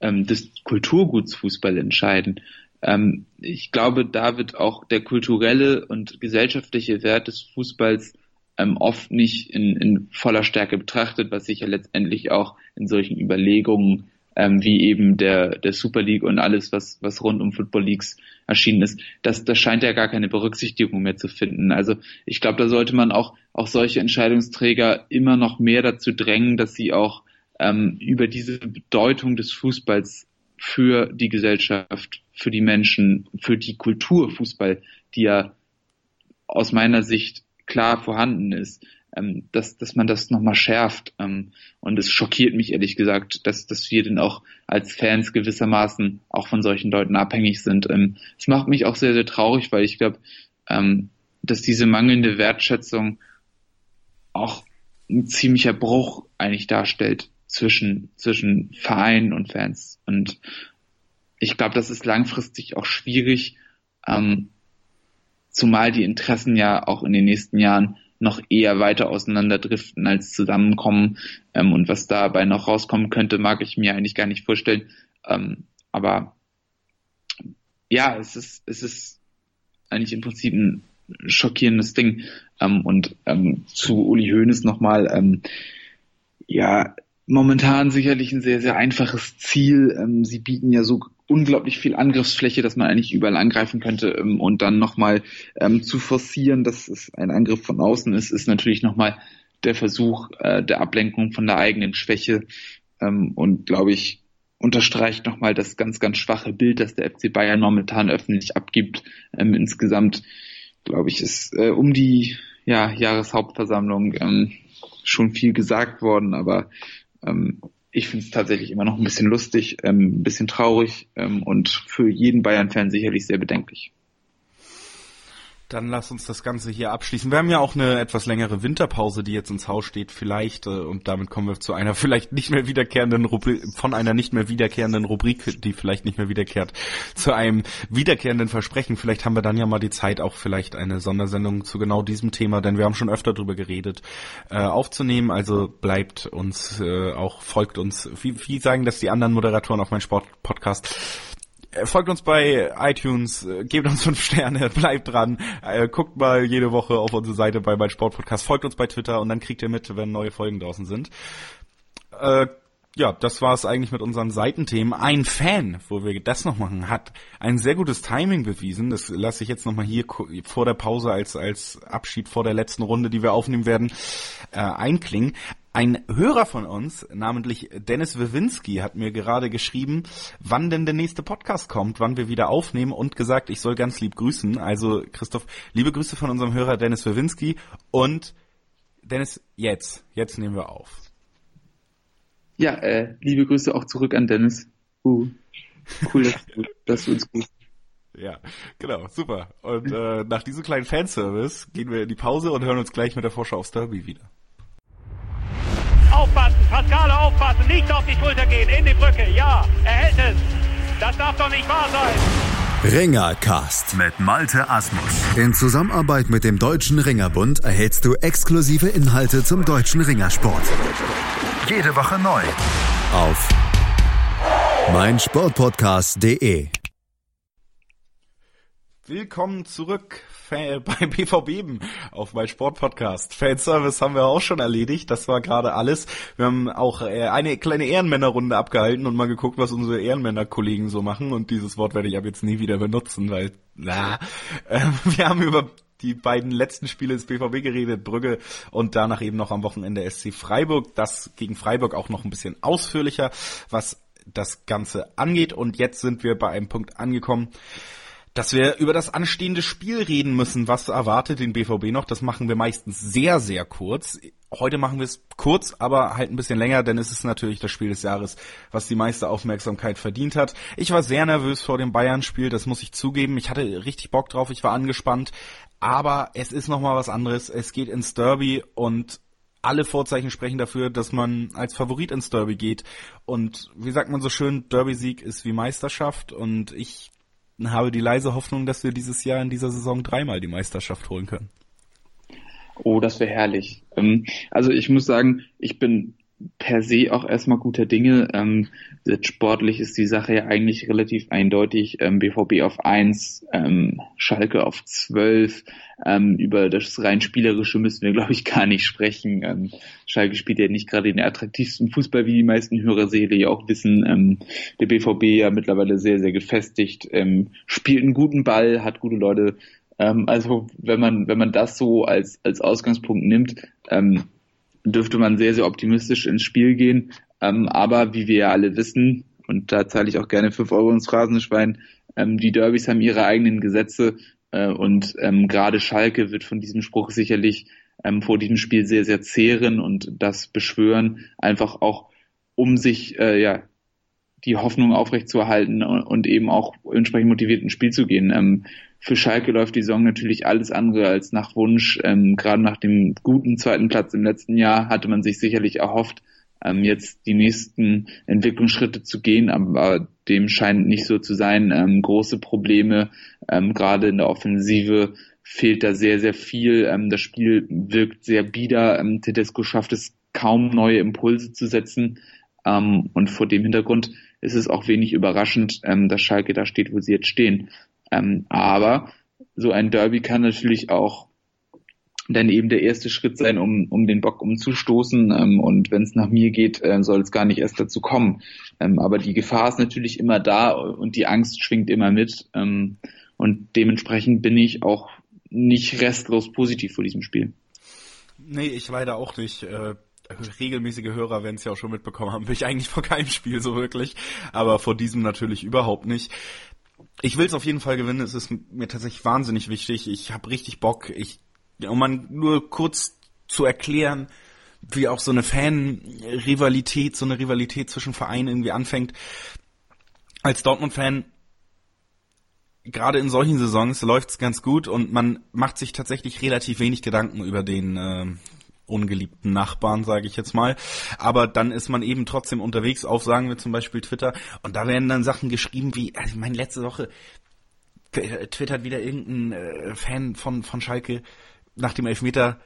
ähm, des Kulturguts Fußball entscheiden. Ähm, ich glaube, da wird auch der kulturelle und gesellschaftliche Wert des Fußballs ähm, oft nicht in, in voller Stärke betrachtet, was sich ja letztendlich auch in solchen Überlegungen ähm, wie eben der, der Super League und alles, was, was rund um Football Leagues erschienen ist, das, das scheint ja gar keine Berücksichtigung mehr zu finden. Also ich glaube, da sollte man auch, auch solche Entscheidungsträger immer noch mehr dazu drängen, dass sie auch ähm, über diese Bedeutung des Fußballs für die Gesellschaft, für die Menschen, für die Kultur Fußball, die ja aus meiner Sicht klar vorhanden ist, ähm, dass, dass man das nochmal schärft. Ähm, und es schockiert mich ehrlich gesagt, dass, dass wir denn auch als Fans gewissermaßen auch von solchen Leuten abhängig sind. Ähm, es macht mich auch sehr, sehr traurig, weil ich glaube, ähm, dass diese mangelnde Wertschätzung auch ein ziemlicher Bruch eigentlich darstellt zwischen, zwischen Verein und Fans. Und ich glaube, das ist langfristig auch schwierig, ähm, zumal die Interessen ja auch in den nächsten Jahren noch eher weiter auseinanderdriften als zusammenkommen. Ähm, und was dabei noch rauskommen könnte, mag ich mir eigentlich gar nicht vorstellen. Ähm, aber ja, es ist, es ist eigentlich im Prinzip ein schockierendes Ding. Ähm, und ähm, zu Uli Hoeneß nochmal, ähm, ja, momentan sicherlich ein sehr, sehr einfaches Ziel. Ähm, sie bieten ja so unglaublich viel Angriffsfläche, dass man eigentlich überall angreifen könnte ähm, und dann nochmal ähm, zu forcieren, dass es ein Angriff von außen ist, ist natürlich nochmal der Versuch äh, der Ablenkung von der eigenen Schwäche ähm, und glaube ich unterstreicht nochmal das ganz, ganz schwache Bild, das der FC Bayern momentan öffentlich abgibt. Ähm, insgesamt glaube ich, ist äh, um die ja, Jahreshauptversammlung ähm, schon viel gesagt worden, aber ähm, ich finde es tatsächlich immer noch ein bisschen lustig, ähm, ein bisschen traurig ähm, und für jeden Bayern-Fan sicherlich sehr bedenklich. Dann lass uns das Ganze hier abschließen. Wir haben ja auch eine etwas längere Winterpause, die jetzt ins Haus steht, vielleicht, äh, und damit kommen wir zu einer vielleicht nicht mehr wiederkehrenden Rubrik, von einer nicht mehr wiederkehrenden Rubrik, die vielleicht nicht mehr wiederkehrt, zu einem wiederkehrenden Versprechen. Vielleicht haben wir dann ja mal die Zeit, auch vielleicht eine Sondersendung zu genau diesem Thema, denn wir haben schon öfter drüber geredet, äh, aufzunehmen. Also bleibt uns äh, auch, folgt uns. Wie, wie sagen das die anderen Moderatoren auf meinem Sportpodcast? Äh, folgt uns bei iTunes, äh, gebt uns fünf Sterne, bleibt dran, äh, guckt mal jede Woche auf unsere Seite bei mein Sportpodcast, folgt uns bei Twitter und dann kriegt ihr mit, wenn neue Folgen draußen sind. Äh, ja, das war es eigentlich mit unseren Seitenthemen. Ein Fan, wo wir das noch machen, hat ein sehr gutes Timing bewiesen. Das lasse ich jetzt nochmal hier vor der Pause als, als Abschied vor der letzten Runde, die wir aufnehmen werden, äh, einklingen. Ein Hörer von uns, namentlich Dennis Wawinski, hat mir gerade geschrieben, wann denn der nächste Podcast kommt, wann wir wieder aufnehmen und gesagt, ich soll ganz lieb grüßen. Also Christoph, liebe Grüße von unserem Hörer Dennis Wawinski und Dennis, jetzt, jetzt nehmen wir auf. Ja, äh, liebe Grüße auch zurück an Dennis. Uh, cool, dass du, dass du uns grüßt. Ja, genau, super. Und äh, nach diesem kleinen Fanservice gehen wir in die Pause und hören uns gleich mit der Vorschau aufs Derby wieder. Aufpassen, Pascale aufpassen, nicht auf die Schulter gehen, in die Brücke, ja, er hält es. Das darf doch nicht wahr sein. Ringercast mit Malte Asmus. In Zusammenarbeit mit dem Deutschen Ringerbund erhältst du exklusive Inhalte zum deutschen Ringersport. Jede Woche neu. Auf meinsportpodcast.de. Willkommen zurück bei BVB auf mein Sportpodcast. Fanservice haben wir auch schon erledigt. Das war gerade alles. Wir haben auch äh, eine kleine Ehrenmännerrunde abgehalten und mal geguckt, was unsere Ehrenmännerkollegen so machen. Und dieses Wort werde ich ab jetzt nie wieder benutzen, weil, na, äh, wir haben über die beiden letzten Spiele des BVB geredet, Brügge und danach eben noch am Wochenende SC Freiburg. Das gegen Freiburg auch noch ein bisschen ausführlicher, was das Ganze angeht. Und jetzt sind wir bei einem Punkt angekommen, dass wir über das anstehende Spiel reden müssen. Was erwartet den BVB noch? Das machen wir meistens sehr, sehr kurz. Heute machen wir es kurz, aber halt ein bisschen länger, denn es ist natürlich das Spiel des Jahres, was die meiste Aufmerksamkeit verdient hat. Ich war sehr nervös vor dem Bayern-Spiel, das muss ich zugeben. Ich hatte richtig Bock drauf, ich war angespannt, aber es ist nochmal was anderes. Es geht ins Derby und alle Vorzeichen sprechen dafür, dass man als Favorit ins Derby geht. Und wie sagt man so schön, Derby-Sieg ist wie Meisterschaft. Und ich habe die leise Hoffnung, dass wir dieses Jahr in dieser Saison dreimal die Meisterschaft holen können. Oh, das wäre herrlich. Ähm, also ich muss sagen, ich bin per se auch erstmal guter Dinge. Ähm, sportlich ist die Sache ja eigentlich relativ eindeutig. Ähm, BVB auf eins, ähm, Schalke auf zwölf. Ähm, über das rein spielerische müssen wir, glaube ich, gar nicht sprechen. Ähm, Schalke spielt ja nicht gerade den attraktivsten Fußball, wie die meisten Hörerseele ja auch wissen. Ähm, der BVB ja mittlerweile sehr, sehr gefestigt, spielt einen guten Ball, hat gute Leute. also wenn man, wenn man das so als, als Ausgangspunkt nimmt, dürfte man sehr, sehr optimistisch ins Spiel gehen. Ähm, aber wie wir ja alle wissen, und da zahle ich auch gerne fünf Euro ins Phrasenschwein, ähm, die Derbys haben ihre eigenen Gesetze äh, und ähm, gerade Schalke wird von diesem Spruch sicherlich ähm, vor diesem Spiel sehr, sehr zehren und das beschwören, einfach auch um sich äh, ja die Hoffnung aufrechtzuerhalten und, und eben auch entsprechend motiviert ins Spiel zu gehen. Ähm, für Schalke läuft die Saison natürlich alles andere als nach Wunsch. Ähm, gerade nach dem guten zweiten Platz im letzten Jahr hatte man sich sicherlich erhofft, ähm, jetzt die nächsten Entwicklungsschritte zu gehen, aber dem scheint nicht so zu sein. Ähm, große Probleme, ähm, gerade in der Offensive fehlt da sehr, sehr viel. Ähm, das Spiel wirkt sehr bieder. Ähm, Tedesco schafft es kaum neue Impulse zu setzen. Ähm, und vor dem Hintergrund ist es auch wenig überraschend, ähm, dass Schalke da steht, wo sie jetzt stehen. Ähm, aber so ein Derby kann natürlich auch dann eben der erste Schritt sein, um, um den Bock umzustoßen. Ähm, und wenn es nach mir geht, äh, soll es gar nicht erst dazu kommen. Ähm, aber die Gefahr ist natürlich immer da und die Angst schwingt immer mit. Ähm, und dementsprechend bin ich auch nicht restlos positiv vor diesem Spiel. Nee, ich leider auch nicht. Äh, regelmäßige Hörer werden es ja auch schon mitbekommen haben, bin ich eigentlich vor keinem Spiel so wirklich, aber vor diesem natürlich überhaupt nicht ich will es auf jeden Fall gewinnen. Es ist mir tatsächlich wahnsinnig wichtig. Ich habe richtig Bock. Ich, um mal nur kurz zu erklären, wie auch so eine Fan-Rivalität, so eine Rivalität zwischen Vereinen irgendwie anfängt. Als Dortmund-Fan, gerade in solchen Saisons läuft's ganz gut und man macht sich tatsächlich relativ wenig Gedanken über den äh, ungeliebten Nachbarn, sage ich jetzt mal. Aber dann ist man eben trotzdem unterwegs auf, sagen wir zum Beispiel Twitter, und da werden dann Sachen geschrieben wie, also ich meine, letzte Woche twittert wieder irgendein äh, Fan von, von Schalke nach dem Elfmeter,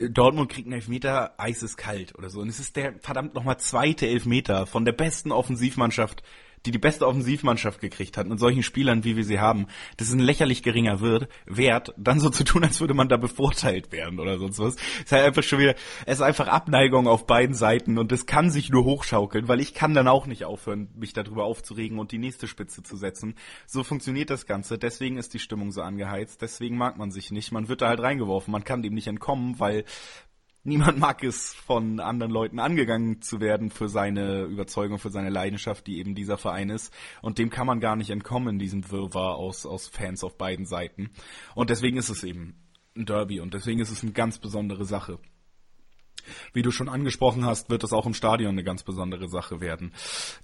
Dortmund kriegt einen Elfmeter, Eis ist kalt oder so. Und es ist der verdammt nochmal zweite Elfmeter von der besten Offensivmannschaft die die beste Offensivmannschaft gekriegt hat, mit solchen Spielern, wie wir sie haben, das ist ein lächerlich geringer Wert, dann so zu tun, als würde man da bevorteilt werden oder sonst was. Es ist halt einfach schon wieder, es ist einfach Abneigung auf beiden Seiten und es kann sich nur hochschaukeln, weil ich kann dann auch nicht aufhören, mich darüber aufzuregen und die nächste Spitze zu setzen. So funktioniert das Ganze, deswegen ist die Stimmung so angeheizt, deswegen mag man sich nicht, man wird da halt reingeworfen, man kann dem nicht entkommen, weil niemand mag es, von anderen Leuten angegangen zu werden für seine Überzeugung, für seine Leidenschaft, die eben dieser Verein ist. Und dem kann man gar nicht entkommen diesem Wirrwarr aus, aus Fans auf beiden Seiten. Und deswegen ist es eben ein Derby und deswegen ist es eine ganz besondere Sache. Wie du schon angesprochen hast, wird es auch im Stadion eine ganz besondere Sache werden.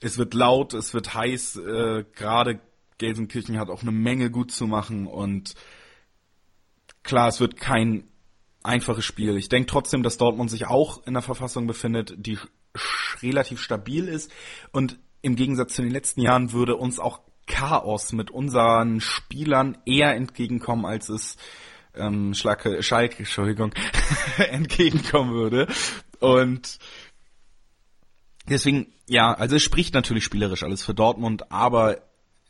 Es wird laut, es wird heiß, äh, gerade Gelsenkirchen hat auch eine Menge gut zu machen und klar, es wird kein einfaches Spiel. Ich denke trotzdem, dass Dortmund sich auch in einer Verfassung befindet, die relativ stabil ist und im Gegensatz zu den letzten Jahren würde uns auch Chaos mit unseren Spielern eher entgegenkommen, als es ähm, Schlacke, Schalke, Entschuldigung, entgegenkommen würde. Und deswegen, ja, also es spricht natürlich spielerisch alles für Dortmund, aber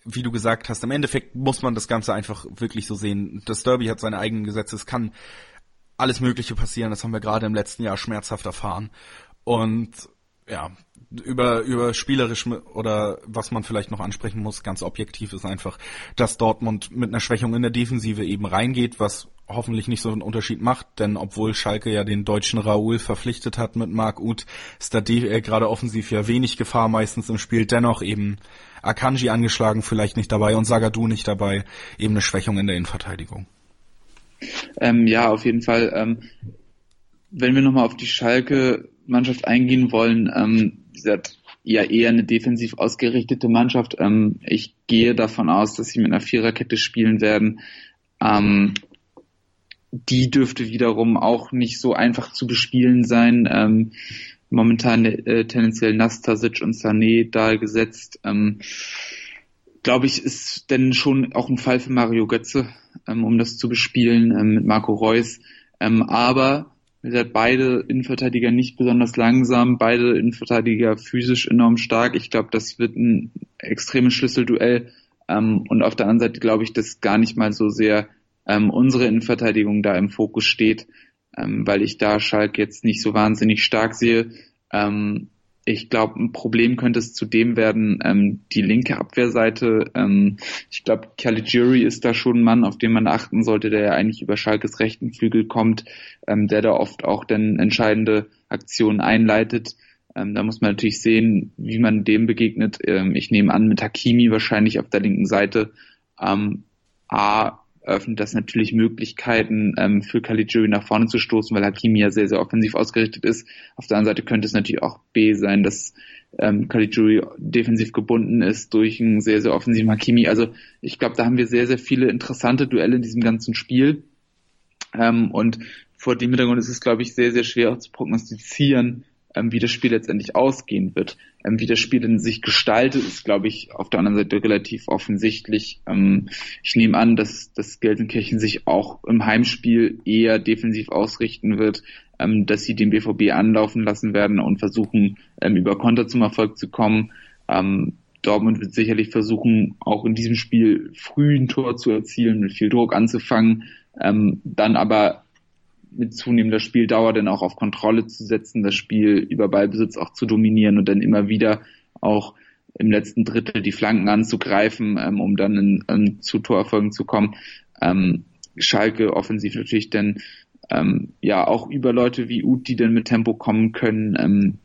wie du gesagt hast, im Endeffekt muss man das Ganze einfach wirklich so sehen. Das Derby hat seine eigenen Gesetze, es kann alles Mögliche passieren. Das haben wir gerade im letzten Jahr schmerzhaft erfahren. Und ja, über, über spielerisch oder was man vielleicht noch ansprechen muss, ganz objektiv ist einfach, dass Dortmund mit einer Schwächung in der Defensive eben reingeht, was hoffentlich nicht so einen Unterschied macht, denn obwohl Schalke ja den deutschen Raoul verpflichtet hat mit Marc Uth, ist da äh, gerade offensiv ja wenig Gefahr meistens im Spiel, dennoch eben Akanji angeschlagen, vielleicht nicht dabei und Sagadu nicht dabei, eben eine Schwächung in der Innenverteidigung. Ähm, ja, auf jeden Fall. Ähm, wenn wir nochmal auf die Schalke-Mannschaft eingehen wollen, ähm, gesagt, ja eher eine defensiv ausgerichtete Mannschaft. Ähm, ich gehe davon aus, dass sie mit einer Viererkette spielen werden. Ähm, die dürfte wiederum auch nicht so einfach zu bespielen sein. Ähm, momentan äh, tendenziell Nastasic und Sané da gesetzt. Ähm, Glaube ich, ist denn schon auch ein Fall für Mario Götze, um das zu bespielen ähm, mit Marco Reus. Ähm, aber wie gesagt, beide Innenverteidiger nicht besonders langsam, beide Innenverteidiger physisch enorm stark. Ich glaube, das wird ein extremes Schlüsselduell. Ähm, und auf der anderen Seite glaube ich, dass gar nicht mal so sehr ähm, unsere Innenverteidigung da im Fokus steht, ähm, weil ich da Schalk jetzt nicht so wahnsinnig stark sehe. Ähm, ich glaube, ein Problem könnte es zudem werden, ähm, die linke Abwehrseite. Ähm, ich glaube, Caligiuri ist da schon ein Mann, auf den man achten sollte, der ja eigentlich über Schalkes rechten Flügel kommt, ähm, der da oft auch dann entscheidende Aktionen einleitet. Ähm, da muss man natürlich sehen, wie man dem begegnet. Ähm, ich nehme an, mit Hakimi wahrscheinlich auf der linken Seite. Ähm, A, eröffnet das natürlich Möglichkeiten ähm, für Caligiuri nach vorne zu stoßen, weil Hakimi ja sehr, sehr offensiv ausgerichtet ist. Auf der anderen Seite könnte es natürlich auch B sein, dass ähm, Caligiuri defensiv gebunden ist durch einen sehr, sehr offensiven Hakimi. Also ich glaube, da haben wir sehr, sehr viele interessante Duelle in diesem ganzen Spiel. Ähm, und vor dem Hintergrund ist es, glaube ich, sehr, sehr schwer auch zu prognostizieren, ähm, wie das Spiel letztendlich ausgehen wird. Ähm, wie das Spiel in sich gestaltet, ist, glaube ich, auf der anderen Seite relativ offensichtlich. Ähm, ich nehme an, dass, dass Gelsenkirchen sich auch im Heimspiel eher defensiv ausrichten wird, ähm, dass sie den BVB anlaufen lassen werden und versuchen, ähm, über Konter zum Erfolg zu kommen. Ähm, Dortmund wird sicherlich versuchen, auch in diesem Spiel früh ein Tor zu erzielen, mit viel Druck anzufangen, ähm, dann aber mit zunehmender Spieldauer dann auch auf Kontrolle zu setzen, das Spiel über Ballbesitz auch zu dominieren und dann immer wieder auch im letzten Drittel die Flanken anzugreifen, ähm, um dann in, in, zu Torerfolgen zu kommen. Ähm, Schalke offensiv natürlich dann ähm, ja auch über Leute wie Uth, die dann mit Tempo kommen können. Ähm,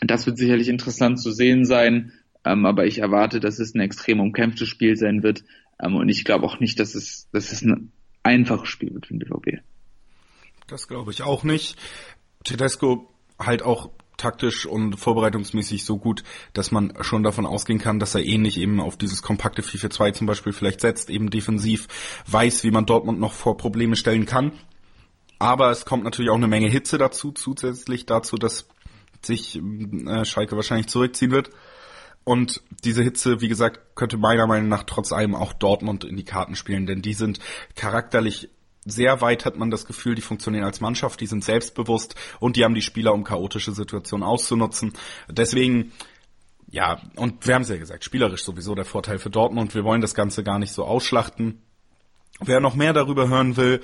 das wird sicherlich interessant zu sehen sein, ähm, aber ich erwarte, dass es ein extrem umkämpftes Spiel sein wird ähm, und ich glaube auch nicht, dass es, dass es ein einfaches Spiel wird für den BVB. Das glaube ich auch nicht. Tedesco halt auch taktisch und vorbereitungsmäßig so gut, dass man schon davon ausgehen kann, dass er ähnlich eben auf dieses kompakte 4-4-2 zum Beispiel vielleicht setzt, eben defensiv weiß, wie man Dortmund noch vor Probleme stellen kann. Aber es kommt natürlich auch eine Menge Hitze dazu, zusätzlich dazu, dass sich äh, Schalke wahrscheinlich zurückziehen wird. Und diese Hitze, wie gesagt, könnte meiner Meinung nach trotz allem auch Dortmund in die Karten spielen, denn die sind charakterlich sehr weit hat man das Gefühl, die funktionieren als Mannschaft, die sind selbstbewusst und die haben die Spieler, um chaotische Situationen auszunutzen. Deswegen ja, und wir haben es ja gesagt, spielerisch sowieso der Vorteil für Dortmund. Wir wollen das Ganze gar nicht so ausschlachten. Wer noch mehr darüber hören will,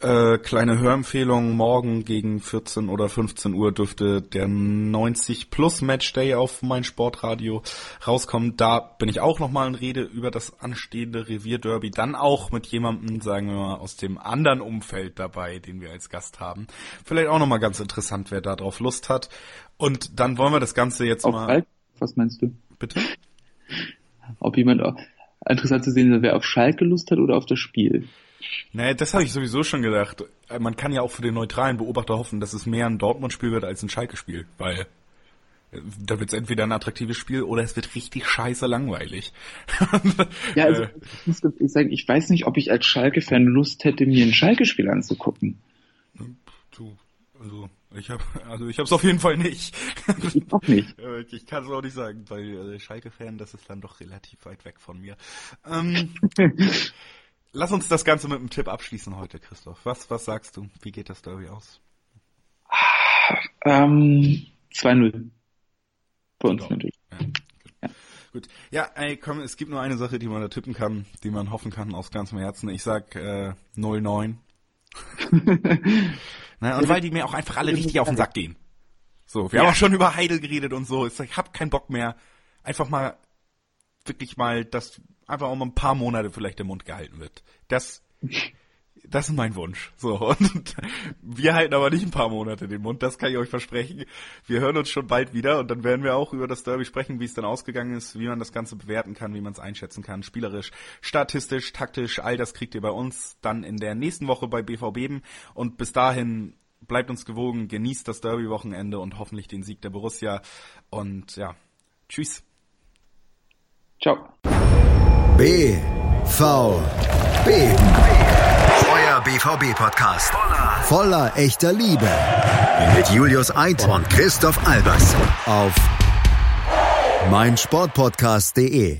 äh, kleine Hörempfehlung, morgen gegen 14 oder 15 Uhr dürfte der 90 Plus Matchday auf mein Sportradio rauskommen. Da bin ich auch nochmal in Rede über das anstehende Revierderby. Dann auch mit jemandem, sagen wir mal, aus dem anderen Umfeld dabei, den wir als Gast haben. Vielleicht auch nochmal ganz interessant, wer da drauf Lust hat. Und dann wollen wir das Ganze jetzt Auf mal. Schalke? Was meinst du? Bitte? Ob jemand interessant zu sehen ist, wer auf Schalke Lust hat oder auf das Spiel? Nee, das habe ich sowieso schon gedacht. Äh, Man kann ja auch für den neutralen Beobachter hoffen, dass es mehr ein Dortmund-Spiel wird als ein Schalke-Spiel, weil äh, da wird es entweder ein attraktives Spiel oder es wird richtig scheiße langweilig. Ja, also Äh, ich muss ganz ehrlich sagen, ich weiß nicht, ob ich als Schalke-Fan Lust hätte, mir ein Schalke-Spiel anzugucken. du, also ich habe, also ich habe es auf jeden Fall nicht. Ich auch nicht. Ich kann es auch nicht sagen, weil Schalke-Fan, das ist dann doch relativ weit weg von mir. Ähm, lass uns das Ganze mit einem Tipp abschließen heute, Christoph. Was, was sagst du? Wie geht das Derby aus? Ähm, 2-0. Bei uns Ja. natürlich. Gut. Ja, ey, komm, es gibt nur eine Sache, die man da tippen kann, die man hoffen kann aus ganzem Herzen. Ich sag äh, 0-9. Na, und weil die mir auch einfach alle richtig auf den Sack gehen. So, wir haben auch schon über Heidel geredet und so. Ich hab keinen Bock mehr. Einfach mal, wirklich mal, dass einfach mal ein paar Monate vielleicht der Mund gehalten wird. Das, das ist mein Wunsch. So, und wir halten aber nicht ein paar Monate den Mund, das kann ich euch versprechen. Wir hören uns schon bald wieder und dann werden wir auch über das Derby sprechen, wie es dann ausgegangen ist, wie man das Ganze bewerten kann, wie man es einschätzen kann, spielerisch, statistisch, taktisch, all das kriegt ihr bei uns dann in der nächsten Woche bei BVB und bis dahin bleibt uns gewogen, genießt das Derby-Wochenende und hoffentlich den Sieg der Borussia und ja, tschüss. Ciao. B, V, B. Euer BVB-Podcast. Voller echter Liebe. Mit Julius Eid und Christoph Albers. Auf meinsportpodcast.de.